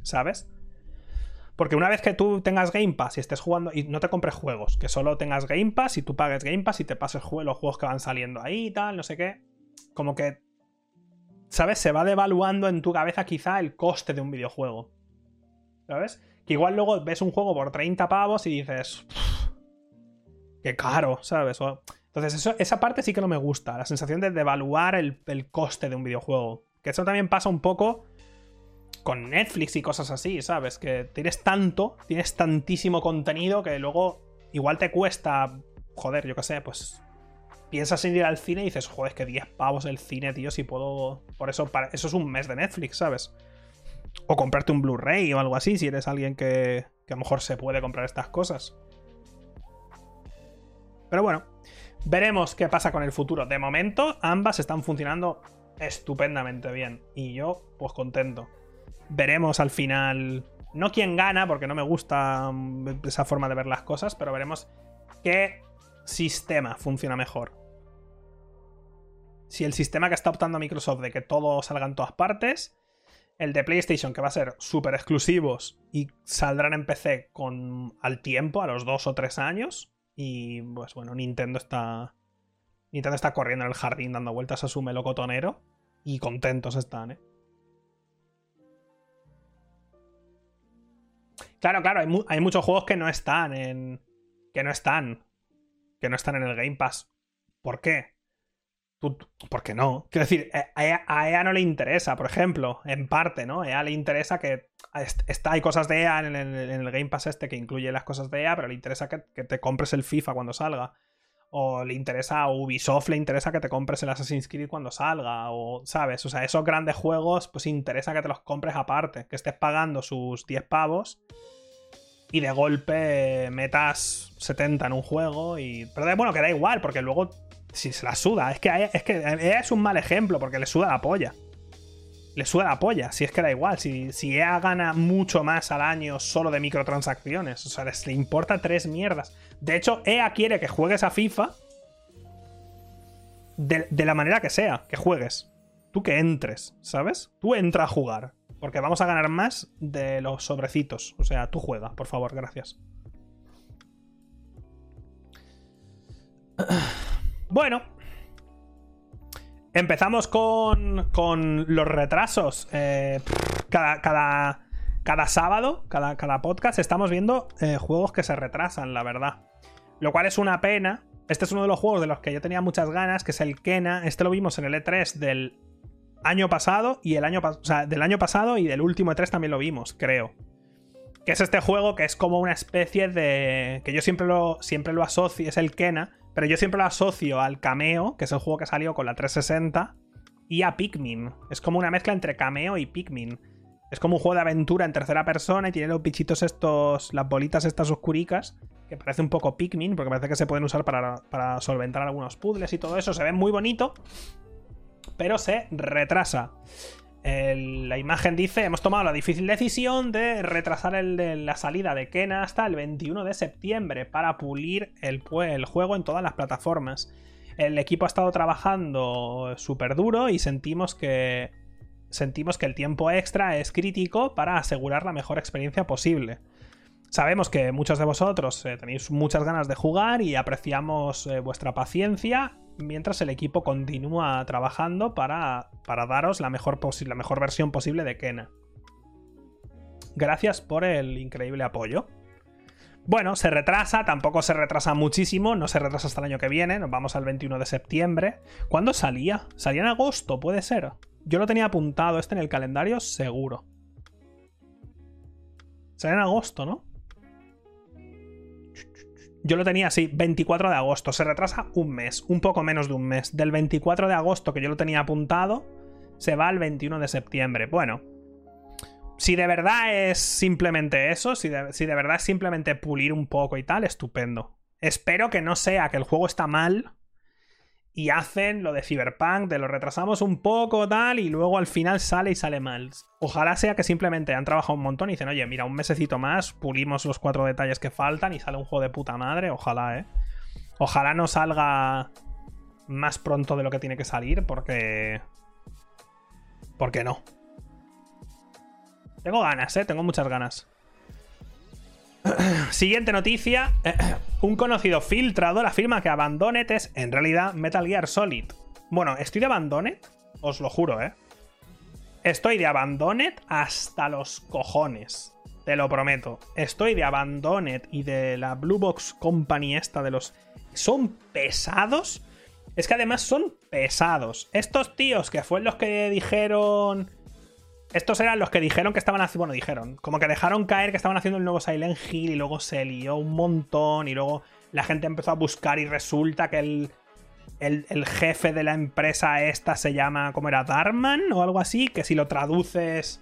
¿Sabes? Porque una vez que tú tengas Game Pass y estés jugando y no te compres juegos, que solo tengas Game Pass y tú pagues Game Pass y te pases los juegos que van saliendo ahí y tal, no sé qué, como que, ¿sabes? Se va devaluando en tu cabeza quizá el coste de un videojuego. ¿Sabes? Que igual luego ves un juego por 30 pavos y dices, qué caro, ¿sabes? Entonces, eso, esa parte sí que no me gusta, la sensación de devaluar el, coste de un videojuego. Que eso también pasa un poco con Netflix y cosas así, ¿sabes? Que tienes tanto, tienes tantísimo contenido que luego igual te cuesta, joder, yo qué sé, pues piensas en ir al cine y dices, joder, es que 10 pavos el cine, tío, si puedo... Por eso, para... eso es un mes de Netflix, ¿sabes? O comprarte un Blu-ray o algo así, si eres alguien que, que a lo mejor se puede comprar estas cosas. Pero bueno, veremos qué pasa con el futuro. De momento, ambas están funcionando estupendamente bien. Y yo, pues contento. Veremos al final. No quién gana, porque no me gusta mm, esa forma de ver las cosas, pero veremos qué sistema funciona mejor. Si el sistema que está optando Microsoft de que todo salga en todas partes, el de PlayStation que va a ser súper exclusivos y saldrán en PC con al tiempo, a los dos o tres años, y pues bueno, Nintendo está. Nintendo está corriendo en el jardín dando vueltas a su melocotonero. Y contentos están, ¿eh? Claro, claro, hay, muchos juegos que no están en. Que no están. Que no están en el Game Pass. ¿Por qué? ¿Por qué no? Quiero decir, eh, a EA, no le interesa, por ejemplo, en parte, ¿no? A EA le interesa que. Está, hay cosas de EA en el, Game Pass este que incluye las cosas de EA, pero le interesa que, te compres el FIFA cuando salga. O le interesa a Ubisoft, le interesa que te compres el Assassin's Creed cuando salga. O, ¿sabes? O sea, esos grandes juegos, pues interesa que te los compres aparte. Que estés pagando sus 10 pavos. Y de golpe metas 70 en un juego. Y. Pero bueno, que da igual, porque luego. Si se la suda. Es que, es que es un mal ejemplo, porque le suda la polla le suda la polla, si es que da igual, si, si EA gana mucho más al año solo de microtransacciones, o sea, les le importa tres mierdas. De hecho, EA quiere que juegues a FIFA de, de, la manera que sea, que juegues. Tú que entres, ¿sabes? Tú entra a jugar, porque vamos a ganar más de los sobrecitos. O sea, tú juega, por favor, gracias. [clears throat] Bueno, Empezamos con, con los retrasos. Eh, cada, cada, cada, sábado, cada, cada, podcast, estamos viendo eh, juegos que se retrasan, la verdad. Lo cual es una pena. Este es uno de los juegos de los que yo tenía muchas ganas, que es el Kena. Este lo vimos en el E3 del año pasado y el año del año pasado y del último E3 también lo vimos, creo. Que es este juego que es como una especie de. que yo siempre lo, siempre lo asocio, es el Kena pero yo siempre lo asocio al Cameo, que es el juego que salió con la 360, y a Pikmin. Es como una mezcla entre Cameo y Pikmin. Es como un juego de aventura en tercera persona y tiene los bichitos estos, las bolitas estas oscuricas, que parece un poco Pikmin, porque parece que se pueden usar para, para solventar algunos puzzles y todo eso. Se ve muy bonito, pero se retrasa la imagen dice, hemos tomado la difícil decisión de retrasar el, la salida de Kena hasta el 21 de septiembre para pulir el, juego en todas las plataformas. El equipo ha estado trabajando súper duro y sentimos que, sentimos que el tiempo extra es crítico para asegurar la mejor experiencia posible. Sabemos que muchos de vosotros eh, tenéis muchas ganas de jugar y apreciamos eh, vuestra paciencia mientras el equipo continúa trabajando para, para daros la mejor, la mejor versión posible de Kena. Gracias por el increíble apoyo. Bueno, se retrasa, tampoco se retrasa muchísimo, no se retrasa hasta el año que viene, nos vamos al 21 de septiembre. ¿Cuándo salía? Salía en agosto, puede ser. Yo lo tenía apuntado este en el calendario, seguro. Salía en agosto, ¿no? Yo lo tenía así, 24 de agosto. Se retrasa un mes, un poco menos de un mes. Del 24 de agosto que yo lo tenía apuntado, se va al 21 de septiembre. Bueno, si de verdad es simplemente eso, si de, si de verdad es simplemente pulir un poco y tal, estupendo. Espero que no sea que el juego está mal y hacen lo de Cyberpunk, de lo retrasamos un poco, tal, y luego al final sale y sale mal. Ojalá sea que simplemente han trabajado un montón y dicen, oye, mira, un mesecito más, pulimos los cuatro detalles que faltan y sale un juego de puta madre. Ojalá, ¿eh? Ojalá no salga más pronto de lo que tiene que salir, porque. Porque no. Tengo ganas, ¿eh? Tengo muchas ganas. [clears throat] Siguiente noticia. [clears throat] Un conocido filtrador afirma que Abandoned es en realidad Metal Gear Solid. Bueno, estoy de Abandoned, os lo juro, ¿eh? Estoy de Abandoned hasta los cojones. Te lo prometo. Estoy de Abandoned y de la Blue Box Company esta de los... Son pesados. Es que además son pesados. Estos tíos que fueron los que dijeron estos eran los que dijeron que estaban haciendo. Bueno, dijeron. Como que dejaron caer que estaban haciendo el nuevo Silent Hill y luego se lió un montón y luego la gente empezó a buscar y resulta que el. El, jefe de la empresa esta se llama. ¿Cómo era? Darman o algo así. Que si lo traduces.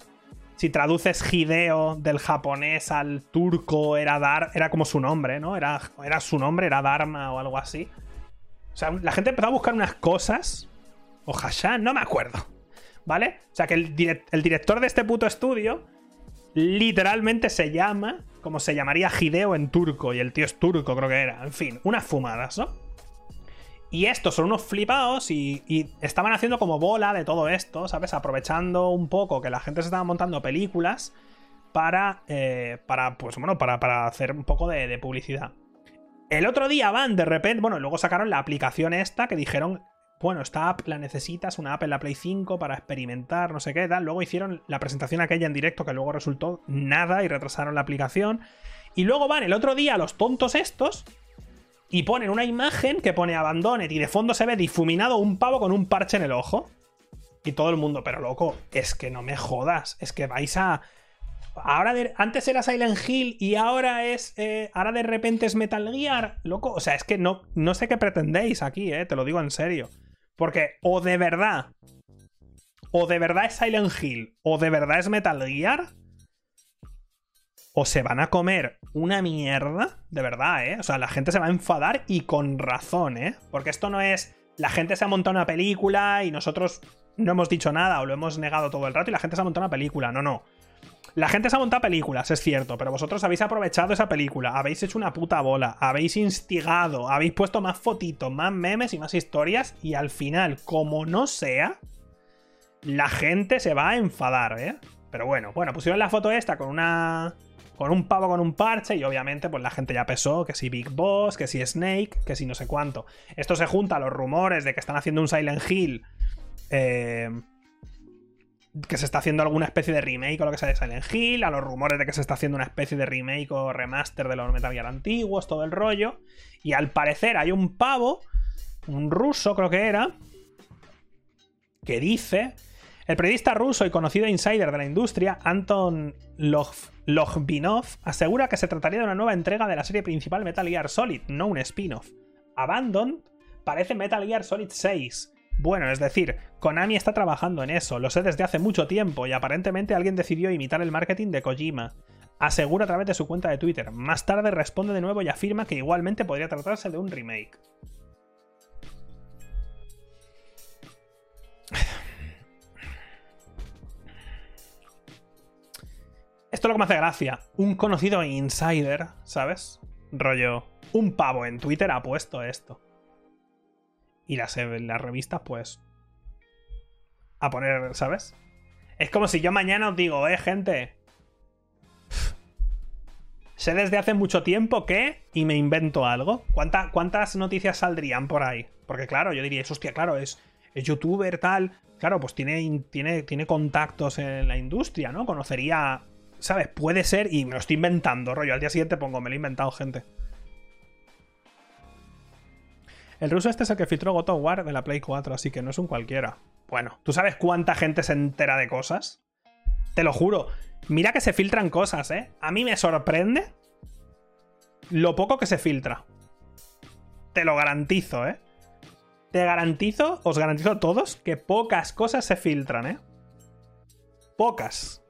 Si traduces Hideo del japonés al turco, era Dar. Era como su nombre, ¿no? Era, era su nombre, era Dharma o algo así. O sea, la gente empezó a buscar unas cosas. O Hashan, no me acuerdo ¿vale? O sea que el, director de este puto estudio literalmente se llama como se llamaría Hideo en turco, y el tío es turco, creo que era. En fin, unas fumadas, ¿no? Y estos son unos flipados y, estaban haciendo como bola de todo esto, ¿sabes? Aprovechando un poco que la gente se estaba montando películas para, eh, para pues bueno, para, para, hacer un poco de, de publicidad. El otro día van de repente, bueno, luego sacaron la aplicación esta que dijeron bueno, esta app la necesitas, una app en la Play 5 para experimentar, no sé qué, tal. Luego hicieron la presentación aquella en directo que luego resultó nada y retrasaron la aplicación. Y luego van el otro día los tontos estos y ponen una imagen que pone Abandoned y de fondo se ve difuminado un pavo con un parche en el ojo. Y todo el mundo, pero loco, es que no me jodas, es que vais a... ahora antes era Silent Hill y ahora es. eh, ahora de repente es Metal Gear. Loco, o sea, es que no, no sé qué pretendéis aquí, eh, te lo digo en serio. Porque o de verdad. O de verdad es Silent Hill. O de verdad es Metal Gear. O se van a comer una mierda. De verdad, eh. O sea, la gente se va a enfadar y con razón, eh. Porque esto no es. La gente se ha montado una película y nosotros no hemos dicho nada o lo hemos negado todo el rato y la gente se ha montado una película. No, no. La gente se ha montado películas, es cierto, pero vosotros habéis aprovechado esa película, habéis hecho una puta bola, habéis instigado, habéis puesto más fotitos, más memes y más historias y al final, como no sea, la gente se va a enfadar, ¿eh? Pero bueno, bueno, pusieron la foto esta con una... con un pavo con un parche y obviamente pues la gente ya pesó que si Big Boss, que si Snake, que si no sé cuánto. Esto se junta a los rumores de que están haciendo un Silent Hill. Eh, que se está haciendo alguna especie de remake o lo que sea de Silent Hill, a los rumores de que se está haciendo una especie de remake o remaster de los Metal Gear antiguos, todo el rollo. Y al parecer hay un pavo, un ruso creo que era, que dice... El periodista ruso y conocido insider de la industria, Anton Log- Logbinov, asegura que se trataría de una nueva entrega de la serie principal Metal Gear Solid, no un spin-off. Abandon parece Metal Gear Solid 6. Bueno, es decir, Konami está trabajando en eso, lo sé desde hace mucho tiempo y aparentemente alguien decidió imitar el marketing de Kojima. Asegura a través de su cuenta de Twitter. Más tarde responde de nuevo y afirma que igualmente podría tratarse de un remake. Esto es lo que me hace gracia. Un conocido insider, ¿sabes? Rollo. Un pavo en Twitter ha puesto esto. Y las, eh, las revistas, pues. A poner, ¿sabes? Es como si yo mañana os digo, eh, gente. Sé desde hace mucho tiempo que. Y me invento algo. ¿Cuánta- ¿Cuántas noticias saldrían por ahí? Porque claro, yo diría, hostia, claro, es, es youtuber, tal. Claro, pues tiene, tiene, tiene contactos en la industria, ¿no? Conocería. ¿Sabes? Puede ser, y me lo estoy inventando, rollo. Al día siguiente pongo, me lo he inventado, gente. El ruso este es el que filtró God of War de la Play 4, así que no es un cualquiera. Bueno, ¿tú sabes cuánta gente se entera de cosas? Te lo juro. Mira que se filtran cosas, ¿eh? A mí me sorprende lo poco que se filtra. Te lo garantizo, ¿eh? Te garantizo, os garantizo a todos, que pocas cosas se filtran, ¿eh? Pocas.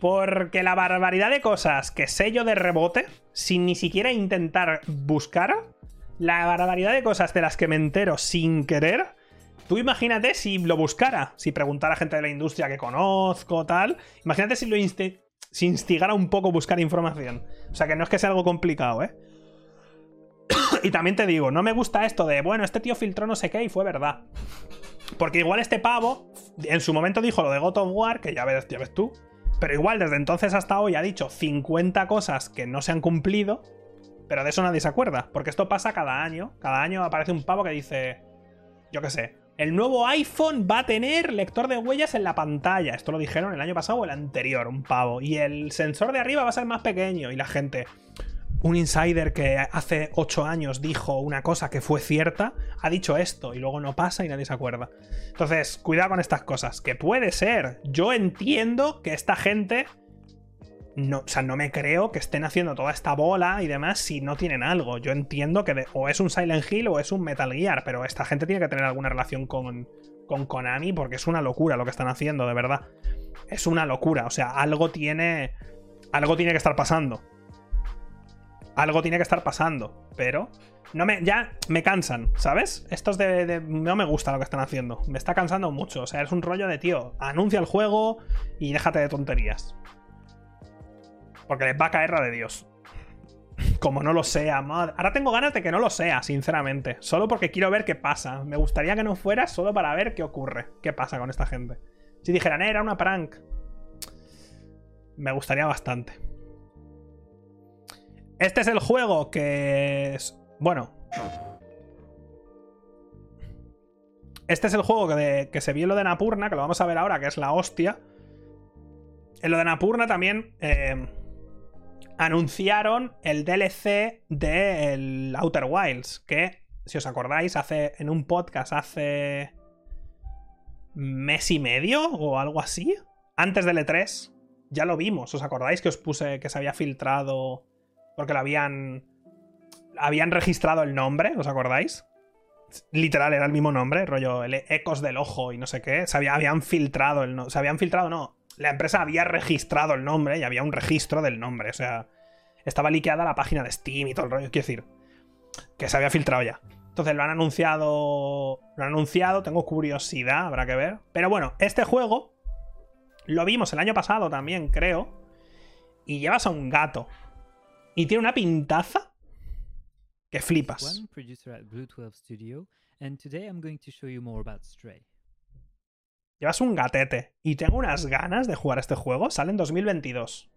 Porque la barbaridad de cosas que sé yo de rebote, sin ni siquiera intentar buscar, la barbaridad de cosas de las que me entero sin querer, tú imagínate si lo buscara, si preguntara a gente de la industria que conozco, tal, imagínate si lo si instigara un poco buscar información. O sea que no es que sea algo complicado, ¿eh? [coughs] y también te digo, no me gusta esto de, bueno, este tío filtró no sé qué y fue verdad. Porque igual este pavo en su momento dijo lo de God War, que ya ves, ya ves tú, pero igual desde entonces hasta hoy ha dicho 50 cosas que no se han cumplido, pero de eso nadie se acuerda, porque esto pasa cada año. Cada año aparece un pavo que dice, yo qué sé, el nuevo iPhone va a tener lector de huellas en la pantalla. Esto lo dijeron el año pasado o el anterior, un pavo. Y el sensor de arriba va a ser más pequeño. Y la gente, un insider que hace 8 años dijo una cosa que fue cierta, ha dicho esto y luego no pasa y nadie se acuerda. Entonces, cuidado con estas cosas, que puede ser. Yo entiendo que esta gente... No, o sea, no me creo que estén haciendo toda esta bola y demás si no tienen algo. Yo entiendo que de- o es un Silent Hill o es un Metal Gear, pero esta gente tiene que tener alguna relación con, con Konami porque es una locura lo que están haciendo, de verdad. Es una locura, o sea, algo tiene... Algo tiene que estar pasando algo tiene que estar pasando, pero no me, ya me cansan, ¿sabes? Estos de, de- no me gusta lo que están haciendo, me está cansando mucho, o sea, es un rollo de tío, anuncia el juego y déjate de tonterías. Porque les va a caer la de Dios. Como no lo sea, madre. Ahora tengo ganas de que no lo sea, sinceramente. Solo porque quiero ver qué pasa. Me gustaría que no fuera solo para ver qué ocurre. ¿Qué pasa con esta gente? Si dijeran, "Eh, era una prank. Me gustaría bastante. Este es el juego que es. Bueno. Este es el juego que, de- que se vio lo de Napurna, que lo vamos a ver ahora, que es la hostia. En lo de Napurna también eh, anunciaron el DLC del Outer Wilds, que, si os acordáis, hace en un podcast hace mes y medio o algo así, antes del E3, Ya lo vimos, ¿os acordáis que os puse que se había filtrado porque lo habían habían registrado el nombre, ¿os acordáis? Literal, era el mismo nombre, rollo el Ecos del Ojo y no sé qué. Se habían filtrado el no, se habían filtrado, no. La empresa había registrado el nombre y había un registro del nombre. O sea, estaba liqueada la página de Steam y todo el rollo. Quiero decir, que se había filtrado ya. Entonces lo han anunciado. Lo han anunciado, tengo curiosidad, habrá que ver. Pero bueno, este juego lo vimos el año pasado también, creo. Y llevas a un gato. Y tiene una pintaza que flipas. Llevas un gatete y tengo unas ganas de jugar este juego. Sale en 2022.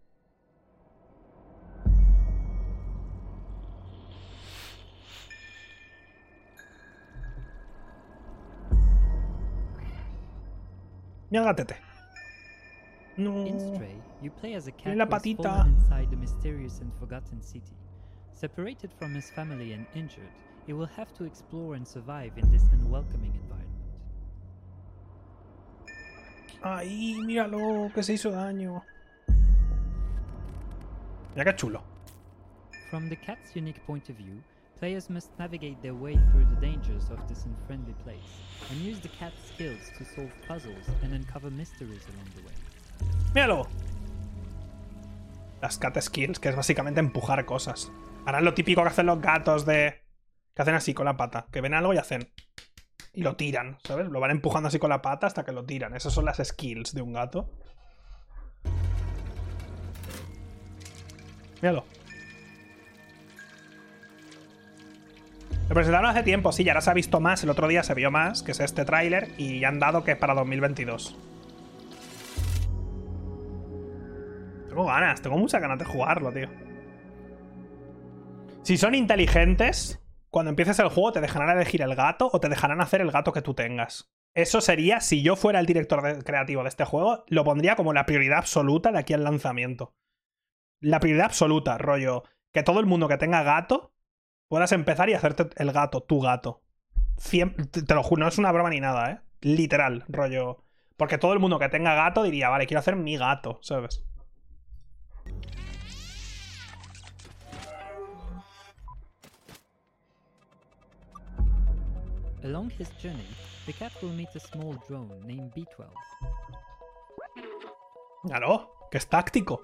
Mira el gatete. No. Mira la patita. Separated from his family and injured, he will have to explore and survive in this unwelcoming environment. Ay, míralo, que se hizo daño. Mira qué chulo. From the cat's unique point of view, players must navigate their way through the dangers of this unfriendly place and use the cat's skills to solve puzzles and uncover mysteries along the way. ¡Míralo! Las cat skills, que es básicamente empujar cosas. Harán lo típico que hacen los gatos de... Que hacen así con la pata. Que ven algo y hacen... Y lo tiran, ¿sabes? Lo van empujando así con la pata hasta que lo tiran. Esas son las skills de un gato. Míralo. Lo presentaron hace tiempo, sí, ya ahora se ha visto más. El otro día se vio más, que es este tráiler, y han dado que es para 2022. Tengo ganas, tengo muchas ganas de jugarlo, tío. Si son inteligentes, cuando empieces el juego te dejarán elegir el gato o te dejarán hacer el gato que tú tengas. Eso sería, si yo fuera el director creativo de este juego, lo pondría como la prioridad absoluta de aquí al lanzamiento. La prioridad absoluta, rollo. Que todo el mundo que tenga gato puedas empezar y hacerte el gato, tu gato. te lo juro, no es una broma ni nada, ¿eh? Literal, rollo. Porque todo el mundo que tenga gato diría, vale, quiero hacer mi gato, ¿sabes? Along his journey, the cat will meet a small drone named B12. Claro, que es táctico.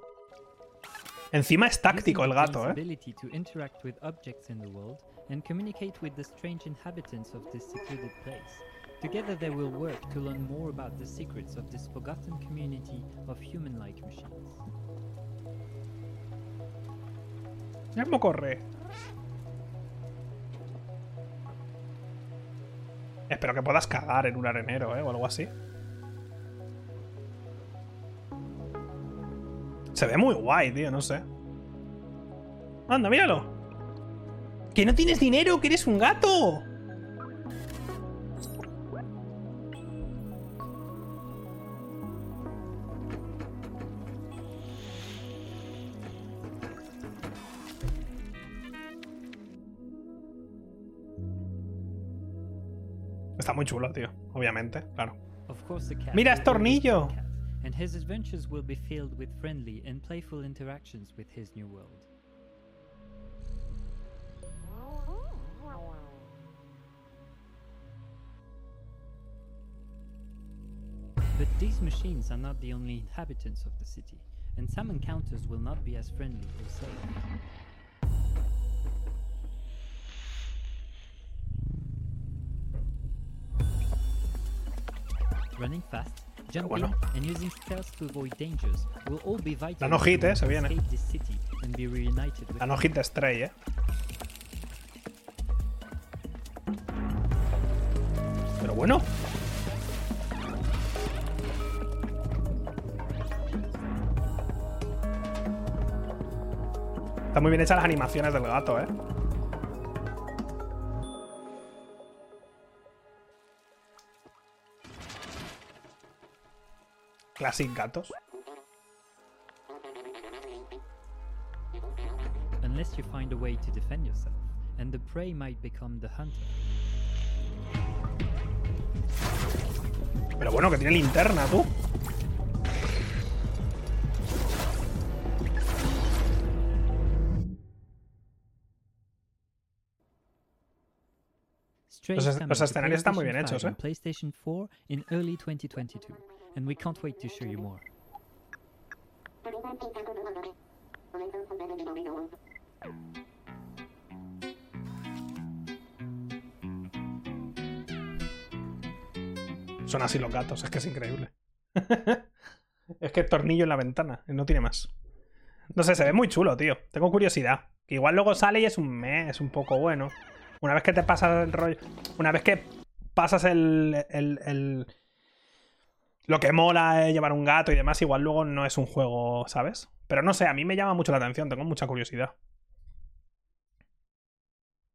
Encima es táctico el gato, ¿eh? to interact with objects in the world and communicate with the strange inhabitants of this secluded place. Together they will work to learn more about the secrets of this forgotten community of human-like machines. ¿Cómo corre? Espero que puedas cagar en un arenero, ¿eh? O algo así. Se ve muy guay, tío, no sé. Anda, míralo. ¡Que no tienes dinero! ¡Que eres un gato! Chulo, tío. Obviamente, claro. ¡Mira, es tornillo! And his adventures will be filled with friendly and playful interactions with his new world. But these machines are not the only inhabitants of the city, and some encounters will not be as friendly or safe. Running fast, jumping bueno. and using stealth to avoid dangers will all be vital. La no hit, eh, se viene. La no hit de Stray, eh. Pero bueno. Están muy bien hechas las animaciones del gato, eh. sin gatos. Pero bueno, que tiene linterna, tú. Los, los escenarios están muy bien hechos, ¿eh? PlayStation 4 en early 2022 and we can't wait to show you more. Son así los gatos, es que es increíble. [laughs] es que tornillo en la ventana, no tiene más. No sé, se ve muy chulo, tío. Tengo curiosidad. Que igual luego sale y es un mes, un poco bueno. Una vez que te pasas el rollo. Una vez que pasas el, el- lo que mola es llevar un gato y demás, igual luego no es un juego, ¿sabes? Pero no sé, a mí me llama mucho la atención, tengo mucha curiosidad.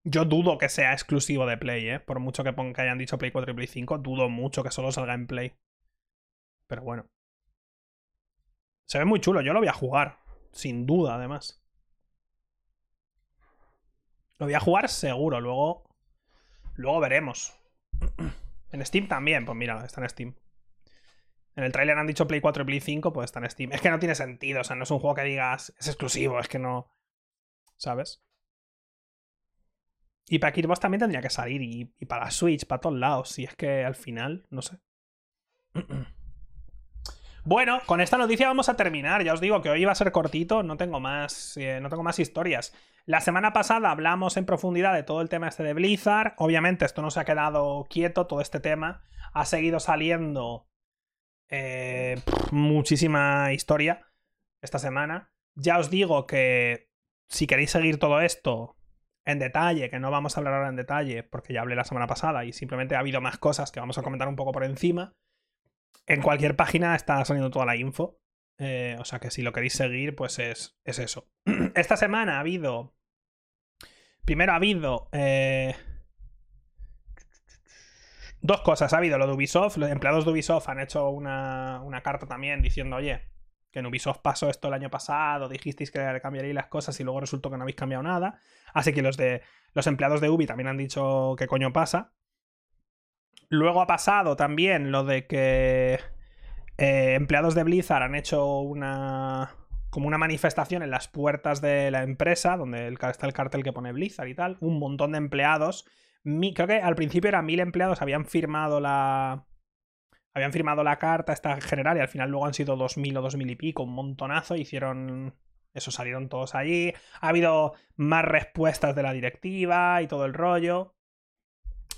Yo dudo que sea exclusivo de Play, ¿eh? Por mucho que, hayan dicho Play 4 y Play 5, dudo mucho que solo salga en Play. Pero bueno. Se ve muy chulo, yo lo voy a jugar. Sin duda, además. Lo voy a jugar seguro, luego. Luego veremos. [clears throat] En Steam también, pues mira, está en Steam. En el tráiler han dicho Play 4 y Play 5, pues está en Steam. Es que no tiene sentido, o sea, no es un juego que digas es exclusivo, es que no. ¿Sabes? Y para Xbox también tendría que salir, y, para Switch, para todos lados. Si es que al final, no sé. [clears throat] Bueno, con esta noticia vamos a terminar. Ya os digo que hoy iba a ser cortito, no tengo más, eh, no tengo más historias. La semana pasada hablamos en profundidad de todo el tema este de Blizzard. Obviamente esto no se ha quedado quieto, todo este tema. Ha seguido saliendo eh, muchísima historia esta semana. Ya os digo que si queréis seguir todo esto en detalle, que no vamos a hablar ahora en detalle, porque ya hablé la semana pasada y simplemente ha habido más cosas que vamos a comentar un poco por encima. En cualquier página está saliendo toda la info. eh, o sea que si lo queréis seguir, pues es, es eso. [clears throat] Esta semana ha habido. Primero ha habido. eh, Dos cosas. Ha habido lo de Ubisoft. Los empleados de Ubisoft han hecho una, una carta también diciendo, oye, que en Ubisoft pasó esto el año pasado, dijisteis que cambiaríais las cosas y luego resultó que no habéis cambiado nada. Así que los de los empleados de Ubi también han dicho qué coño pasa. Luego ha pasado también lo de que eh, empleados de Blizzard han hecho una como una manifestación en las puertas de la empresa, donde está el cartel que pone Blizzard y tal. Un montón de empleados. Creo que al principio eran mil empleados, habían firmado la. Habían firmado la carta esta general y al final luego han sido dos mil o dos mil y pico, un montonazo. Hicieron. Eso salieron todos allí. Ha habido más respuestas de la directiva y todo el rollo.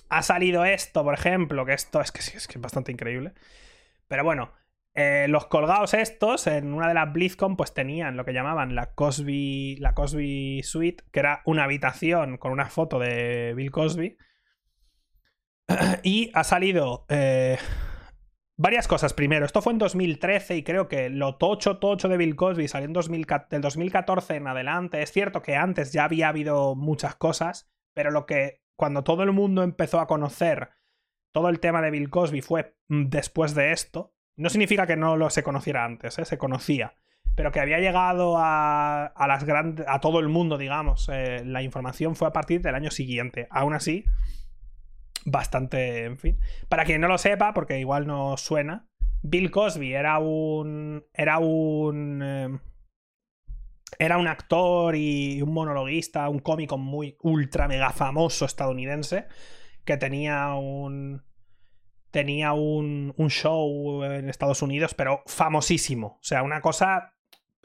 Ha salido esto, por ejemplo, que esto es que es que es bastante increíble. Pero bueno, eh, los colgados estos, en una de las BlizzCon, pues tenían lo que llamaban la Cosby, la Cosby Suite, que era una habitación con una foto de Bill Cosby. [clears throat] Y ha salido eh, varias cosas. Primero, esto fue en 2013 y creo que lo tocho, tocho de Bill Cosby salió en 2000, del 2014 en adelante. Es cierto que antes ya había habido muchas cosas, pero lo que cuando todo el mundo empezó a conocer todo el tema de Bill Cosby fue mm, después de esto. No significa que no lo se conociera antes, ¿eh? se conocía. Pero que había llegado a, a las grandes. a todo el mundo, digamos. eh, la información fue a partir del año siguiente. Aún así, bastante. En fin. Para quien no lo sepa, porque igual no suena. Bill Cosby era un. Era un. eh, era un actor y un monologuista, un cómico muy ultra mega famoso estadounidense que tenía un tenía un, un show en Estados Unidos, pero famosísimo. O sea, una cosa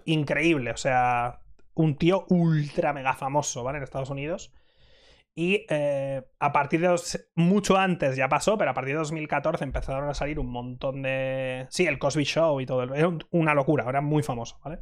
increíble. O sea, un tío ultra mega famoso, ¿vale? En Estados Unidos. Y eh, a partir de... mucho antes ya pasó, pero a partir de 2014 empezaron a salir un montón de... Sí, el Cosby Show y todo. Era un- una locura, era muy famoso, ¿vale?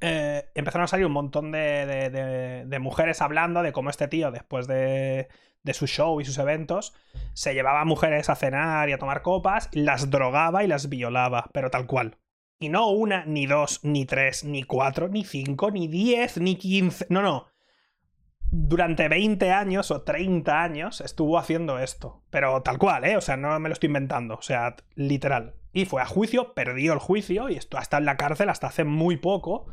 Eh, empezaron a salir un montón de- de- de mujeres hablando de cómo este tío, después de, de su show y sus eventos, se llevaba a mujeres a cenar y a tomar copas, las drogaba y las violaba, pero tal cual. Y no una, ni dos, ni tres, ni cuatro, ni cinco, ni diez, ni quince. No, no. Durante 20 años o 30 años estuvo haciendo esto. Pero tal cual, ¿eh? O sea, no me lo estoy inventando. O sea, literal. Y fue a juicio, perdió el juicio y estado en la cárcel hasta hace muy poco.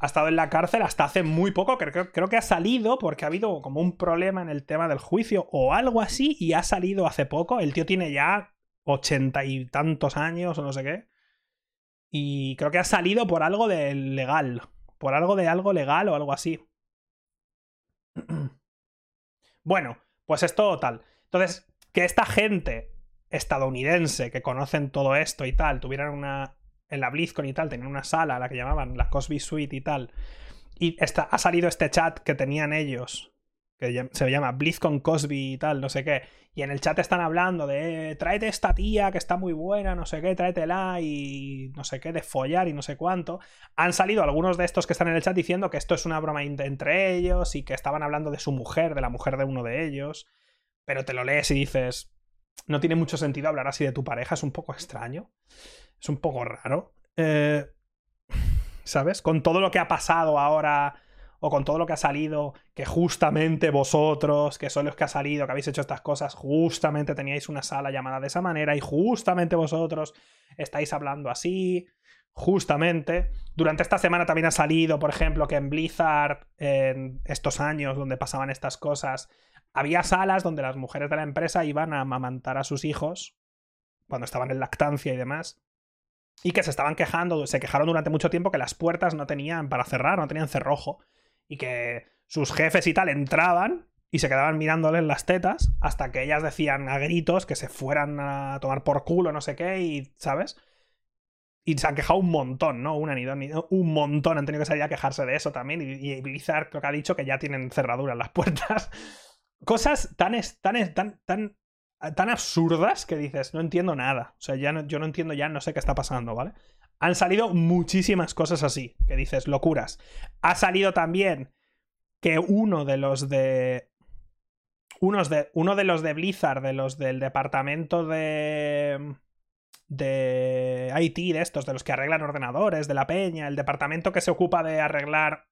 Ha estado en la cárcel hasta hace muy poco. Creo, que ha salido porque ha habido como un problema en el tema del juicio o algo así y ha salido hace poco. El tío tiene ya ochenta y tantos años o no sé qué. Y creo que ha salido por algo de legal. Por algo de algo legal o algo así. [clears throat] Bueno, pues esto tal. Entonces, que esta gente estadounidense que conocen todo esto y tal, tuvieran una. En la BlizzCon y tal, tenían una sala a la que llamaban la Cosby Suite y tal. Y esta, ha salido este chat que tenían ellos, que se llama BlizzCon Cosby y tal, no sé qué. Y en el chat están hablando de tráete esta tía que está muy buena, no sé qué, tráetela y no sé qué, de follar y no sé cuánto. Han salido algunos de estos que están en el chat diciendo que esto es una broma entre ellos y que estaban hablando de su mujer, de la mujer de uno de ellos. Pero te lo lees y dices, no tiene mucho sentido hablar así de tu pareja, es un poco extraño, es un poco raro. Eh, ¿Sabes? Con todo lo que ha pasado ahora, o con todo lo que ha salido, que justamente vosotros, que son los que ha salido, que habéis hecho estas cosas, justamente teníais una sala llamada de esa manera, y justamente vosotros estáis hablando así. Justamente, durante esta semana también ha salido, por ejemplo, que en Blizzard, en estos años donde pasaban estas cosas, había salas donde las mujeres de la empresa iban a amamantar a sus hijos cuando estaban en lactancia y demás. Y que se estaban quejando, se quejaron durante mucho tiempo que las puertas no tenían para cerrar, no tenían cerrojo. Y que sus jefes y tal entraban y se quedaban mirándoles las tetas hasta que ellas decían a gritos que se fueran a tomar por culo, no sé qué, y, ¿sabes? Y se han quejado un montón, ¿no? Una ni dos ni un montón han tenido que salir a quejarse de eso también. Y, y Blizzard creo que ha dicho que ya tienen cerradura en las puertas [laughs] cosas tan, tan, tan, tan, tan absurdas que dices, no entiendo nada. O sea, ya no, yo no entiendo ya, no sé qué está pasando, ¿vale? Han salido muchísimas cosas así, que dices, locuras. Ha salido también que uno de los de. Unos de, uno de los de Blizzard, de los del departamento de. de IT, de estos, de los que arreglan ordenadores, de la peña, el departamento que se ocupa de arreglar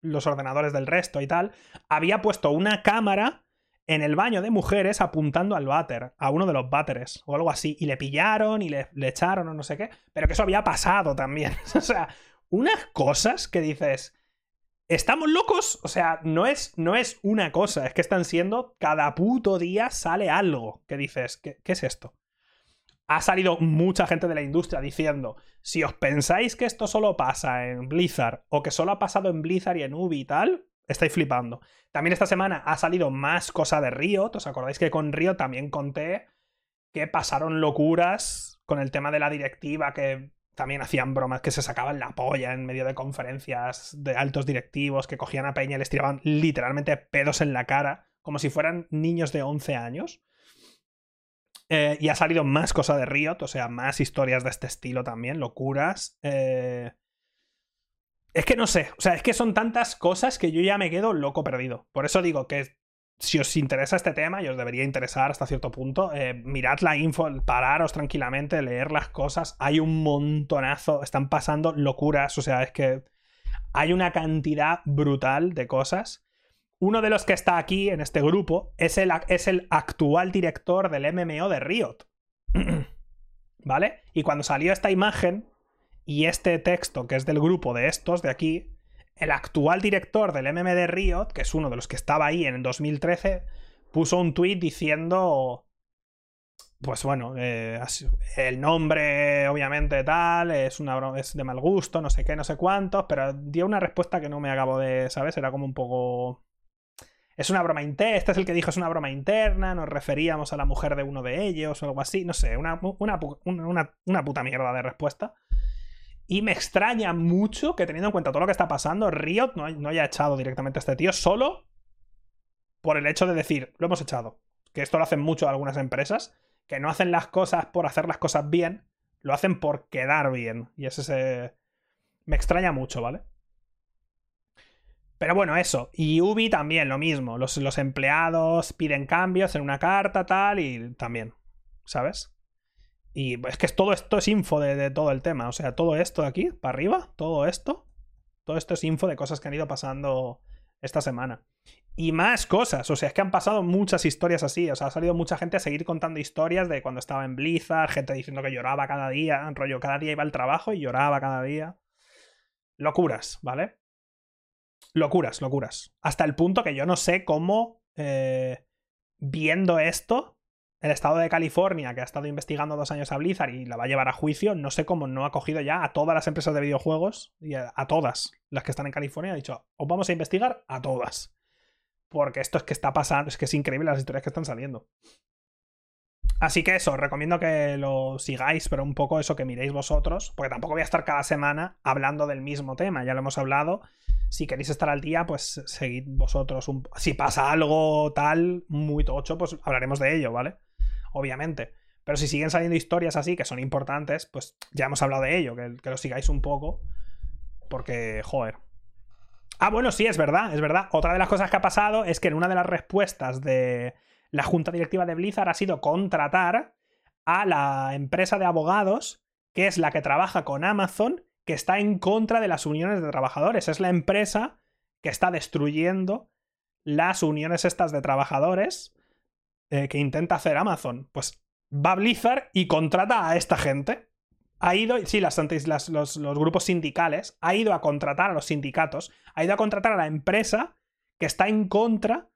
los ordenadores del resto y tal, había puesto una cámara en el baño de mujeres apuntando al váter, a uno de los váteres o algo así, y le pillaron y le, echaron o no sé qué, pero que eso había pasado también. [laughs] o sea, unas cosas que dices, ¿estamos locos? O sea, no es, no es una cosa, es que están siendo, cada puto día sale algo que dices, ¿qué, qué es esto? ha salido mucha gente de la industria diciendo, si os pensáis que esto solo pasa en Blizzard o que solo ha pasado en Blizzard y en Ubi y tal, estáis flipando. También esta semana ha salido más cosa de Riot, ¿os acordáis que con Riot también conté que pasaron locuras con el tema de la directiva que también hacían bromas que se sacaban la polla en medio de conferencias de altos directivos que cogían a Peña y les tiraban literalmente pedos en la cara, como si fueran niños de 11 años. Eh, y ha salido más cosa de Riot, o sea, más historias de este estilo también, locuras. Eh, es que no sé, o sea, es que son tantas cosas que yo ya me quedo loco perdido. Por eso digo que si os interesa este tema, y os debería interesar hasta cierto punto, eh, mirad la info, pararos tranquilamente, leer las cosas. Hay un montonazo, están pasando locuras, o sea, es que hay una cantidad brutal de cosas. Uno de los que está aquí en este grupo es el, es el actual director del MMO de Riot. [clears throat] ¿Vale? Y cuando salió esta imagen y este texto que es del grupo de estos de aquí, el actual director del MM de Riot, que es uno de los que estaba ahí en el 2013, puso un tweet diciendo. Pues bueno, eh, el nombre, obviamente, tal, es, una, es de mal gusto, no sé qué, no sé cuántos, pero dio una respuesta que no me acabo de, ¿sabes? Era como un poco es una broma interna, este es el que dijo es una broma interna, nos referíamos a la mujer de uno de ellos o algo así, no sé, una, una, puta mierda de respuesta. Y me extraña mucho que teniendo en cuenta todo lo que está pasando, Riot no, haya echado directamente a este tío solo por el hecho de decir, lo hemos echado. Que esto lo hacen mucho algunas empresas, que no hacen las cosas por hacer las cosas bien, lo hacen por quedar bien. Y ese se... Me extraña mucho, ¿vale? Pero bueno, eso. Y Ubi también, lo mismo. Los, los, empleados piden cambios en una carta, tal, y también. ¿Sabes? Y es que todo esto es info de, todo el tema. O sea, todo esto de aquí, para arriba, todo esto. Todo esto es info de cosas que han ido pasando esta semana. Y más cosas. O sea, es que han pasado muchas historias así. O sea, ha salido mucha gente a seguir contando historias de cuando estaba en Blizzard, gente diciendo que lloraba cada día. Rollo, cada día iba al trabajo y lloraba cada día. Locuras, ¿vale? Locuras, locuras. Hasta el punto que yo no sé cómo, eh, viendo esto, el estado de California, que ha estado investigando dos años a Blizzard y la va a llevar a juicio, no sé cómo no ha cogido ya a todas las empresas de videojuegos y a, todas las que están en California, ha dicho, os vamos a investigar a todas. Porque esto es que está pasando, es que es increíble las historias que están saliendo. Así que eso, os recomiendo que lo sigáis, pero un poco eso que miréis vosotros, porque tampoco voy a estar cada semana hablando del mismo tema, ya lo hemos hablado. Si queréis estar al día, pues seguid vosotros. Un... Si pasa algo tal muy tocho, pues hablaremos de ello, ¿vale? Obviamente. Pero si siguen saliendo historias así, que son importantes, pues ya hemos hablado de ello, que, lo sigáis un poco. Porque, joder. Ah, bueno, sí, es verdad, es verdad. Otra de las cosas que ha pasado es que en una de las respuestas de la junta directiva de Blizzard ha sido contratar a la empresa de abogados, que es la que trabaja con Amazon, que está en contra de las uniones de trabajadores. Es la empresa que está destruyendo las uniones estas de trabajadores eh, que intenta hacer Amazon. Pues va Blizzard y contrata a esta gente. Ha ido, sí, las, los, los grupos sindicales, ha ido a contratar a los sindicatos, ha ido a contratar a la empresa que está en contra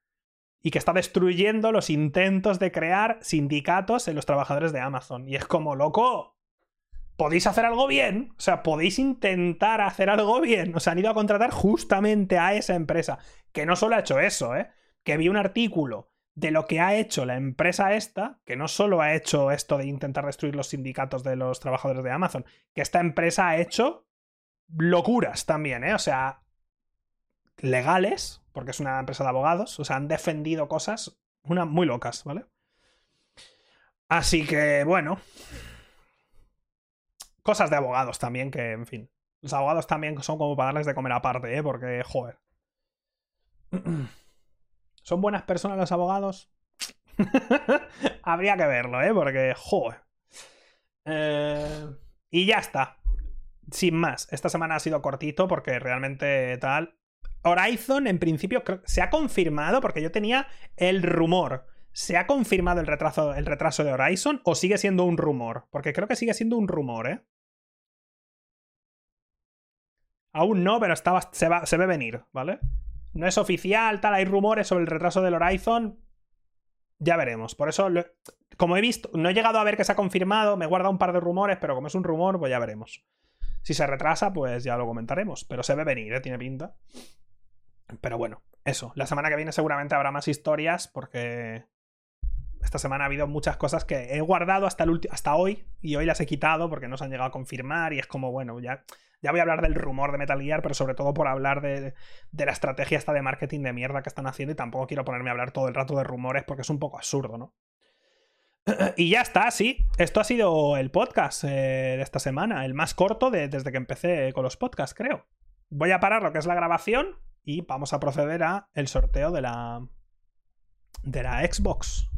y que está destruyendo los intentos de crear sindicatos en los trabajadores de Amazon. Y es como, loco, podéis hacer algo bien, o sea, podéis intentar hacer algo bien. O sea, han ido a contratar justamente a esa empresa, que no solo ha hecho eso, ¿eh? Que vi un artículo de lo que ha hecho la empresa esta, que no solo ha hecho esto de intentar destruir los sindicatos de los trabajadores de Amazon, que esta empresa ha hecho locuras también, ¿eh? O sea, legales, porque es una empresa de abogados, o sea, han defendido cosas muy locas, ¿vale? Así que, bueno. Cosas de abogados también, que, en fin. Los abogados también son como para darles de comer aparte, ¿eh? Porque, joder. [clears throat] ¿Son buenas personas los abogados? [laughs] Habría que verlo, ¿eh? Porque, joder. Eh, y ya está. Sin más. Esta semana ha sido cortito porque realmente tal. Horizon, en principio, se ha confirmado, porque yo tenía el rumor. ¿Se ha confirmado el retraso, el retraso de Horizon o sigue siendo un rumor? Porque creo que sigue siendo un rumor, ¿eh? Aún no, pero estaba, se, va, se ve venir, ¿vale? No es oficial, tal, hay rumores sobre el retraso del Horizon. Ya veremos. Por eso, como he visto, no he llegado a ver que se ha confirmado, me he guardado un par de rumores, pero como es un rumor, pues ya veremos. Si se retrasa, pues ya lo comentaremos. Pero se ve venir, ¿eh? Tiene pinta. Pero bueno, eso. La semana que viene seguramente habrá más historias porque esta semana ha habido muchas cosas que he guardado hasta, el hasta hoy y hoy las he quitado porque no se han llegado a confirmar y es como, bueno, ya, ya voy a hablar del rumor de Metal Gear, pero sobre todo por hablar de, de, la estrategia esta de marketing de mierda que están haciendo y tampoco quiero ponerme a hablar todo el rato de rumores porque es un poco absurdo, ¿no? [clears throat] Y ya está, sí. Esto ha sido el podcast eh, de esta semana, el más corto desde que empecé con los podcasts, creo. Voy a parar lo que es la grabación y vamos a proceder a el sorteo de la de la Xbox.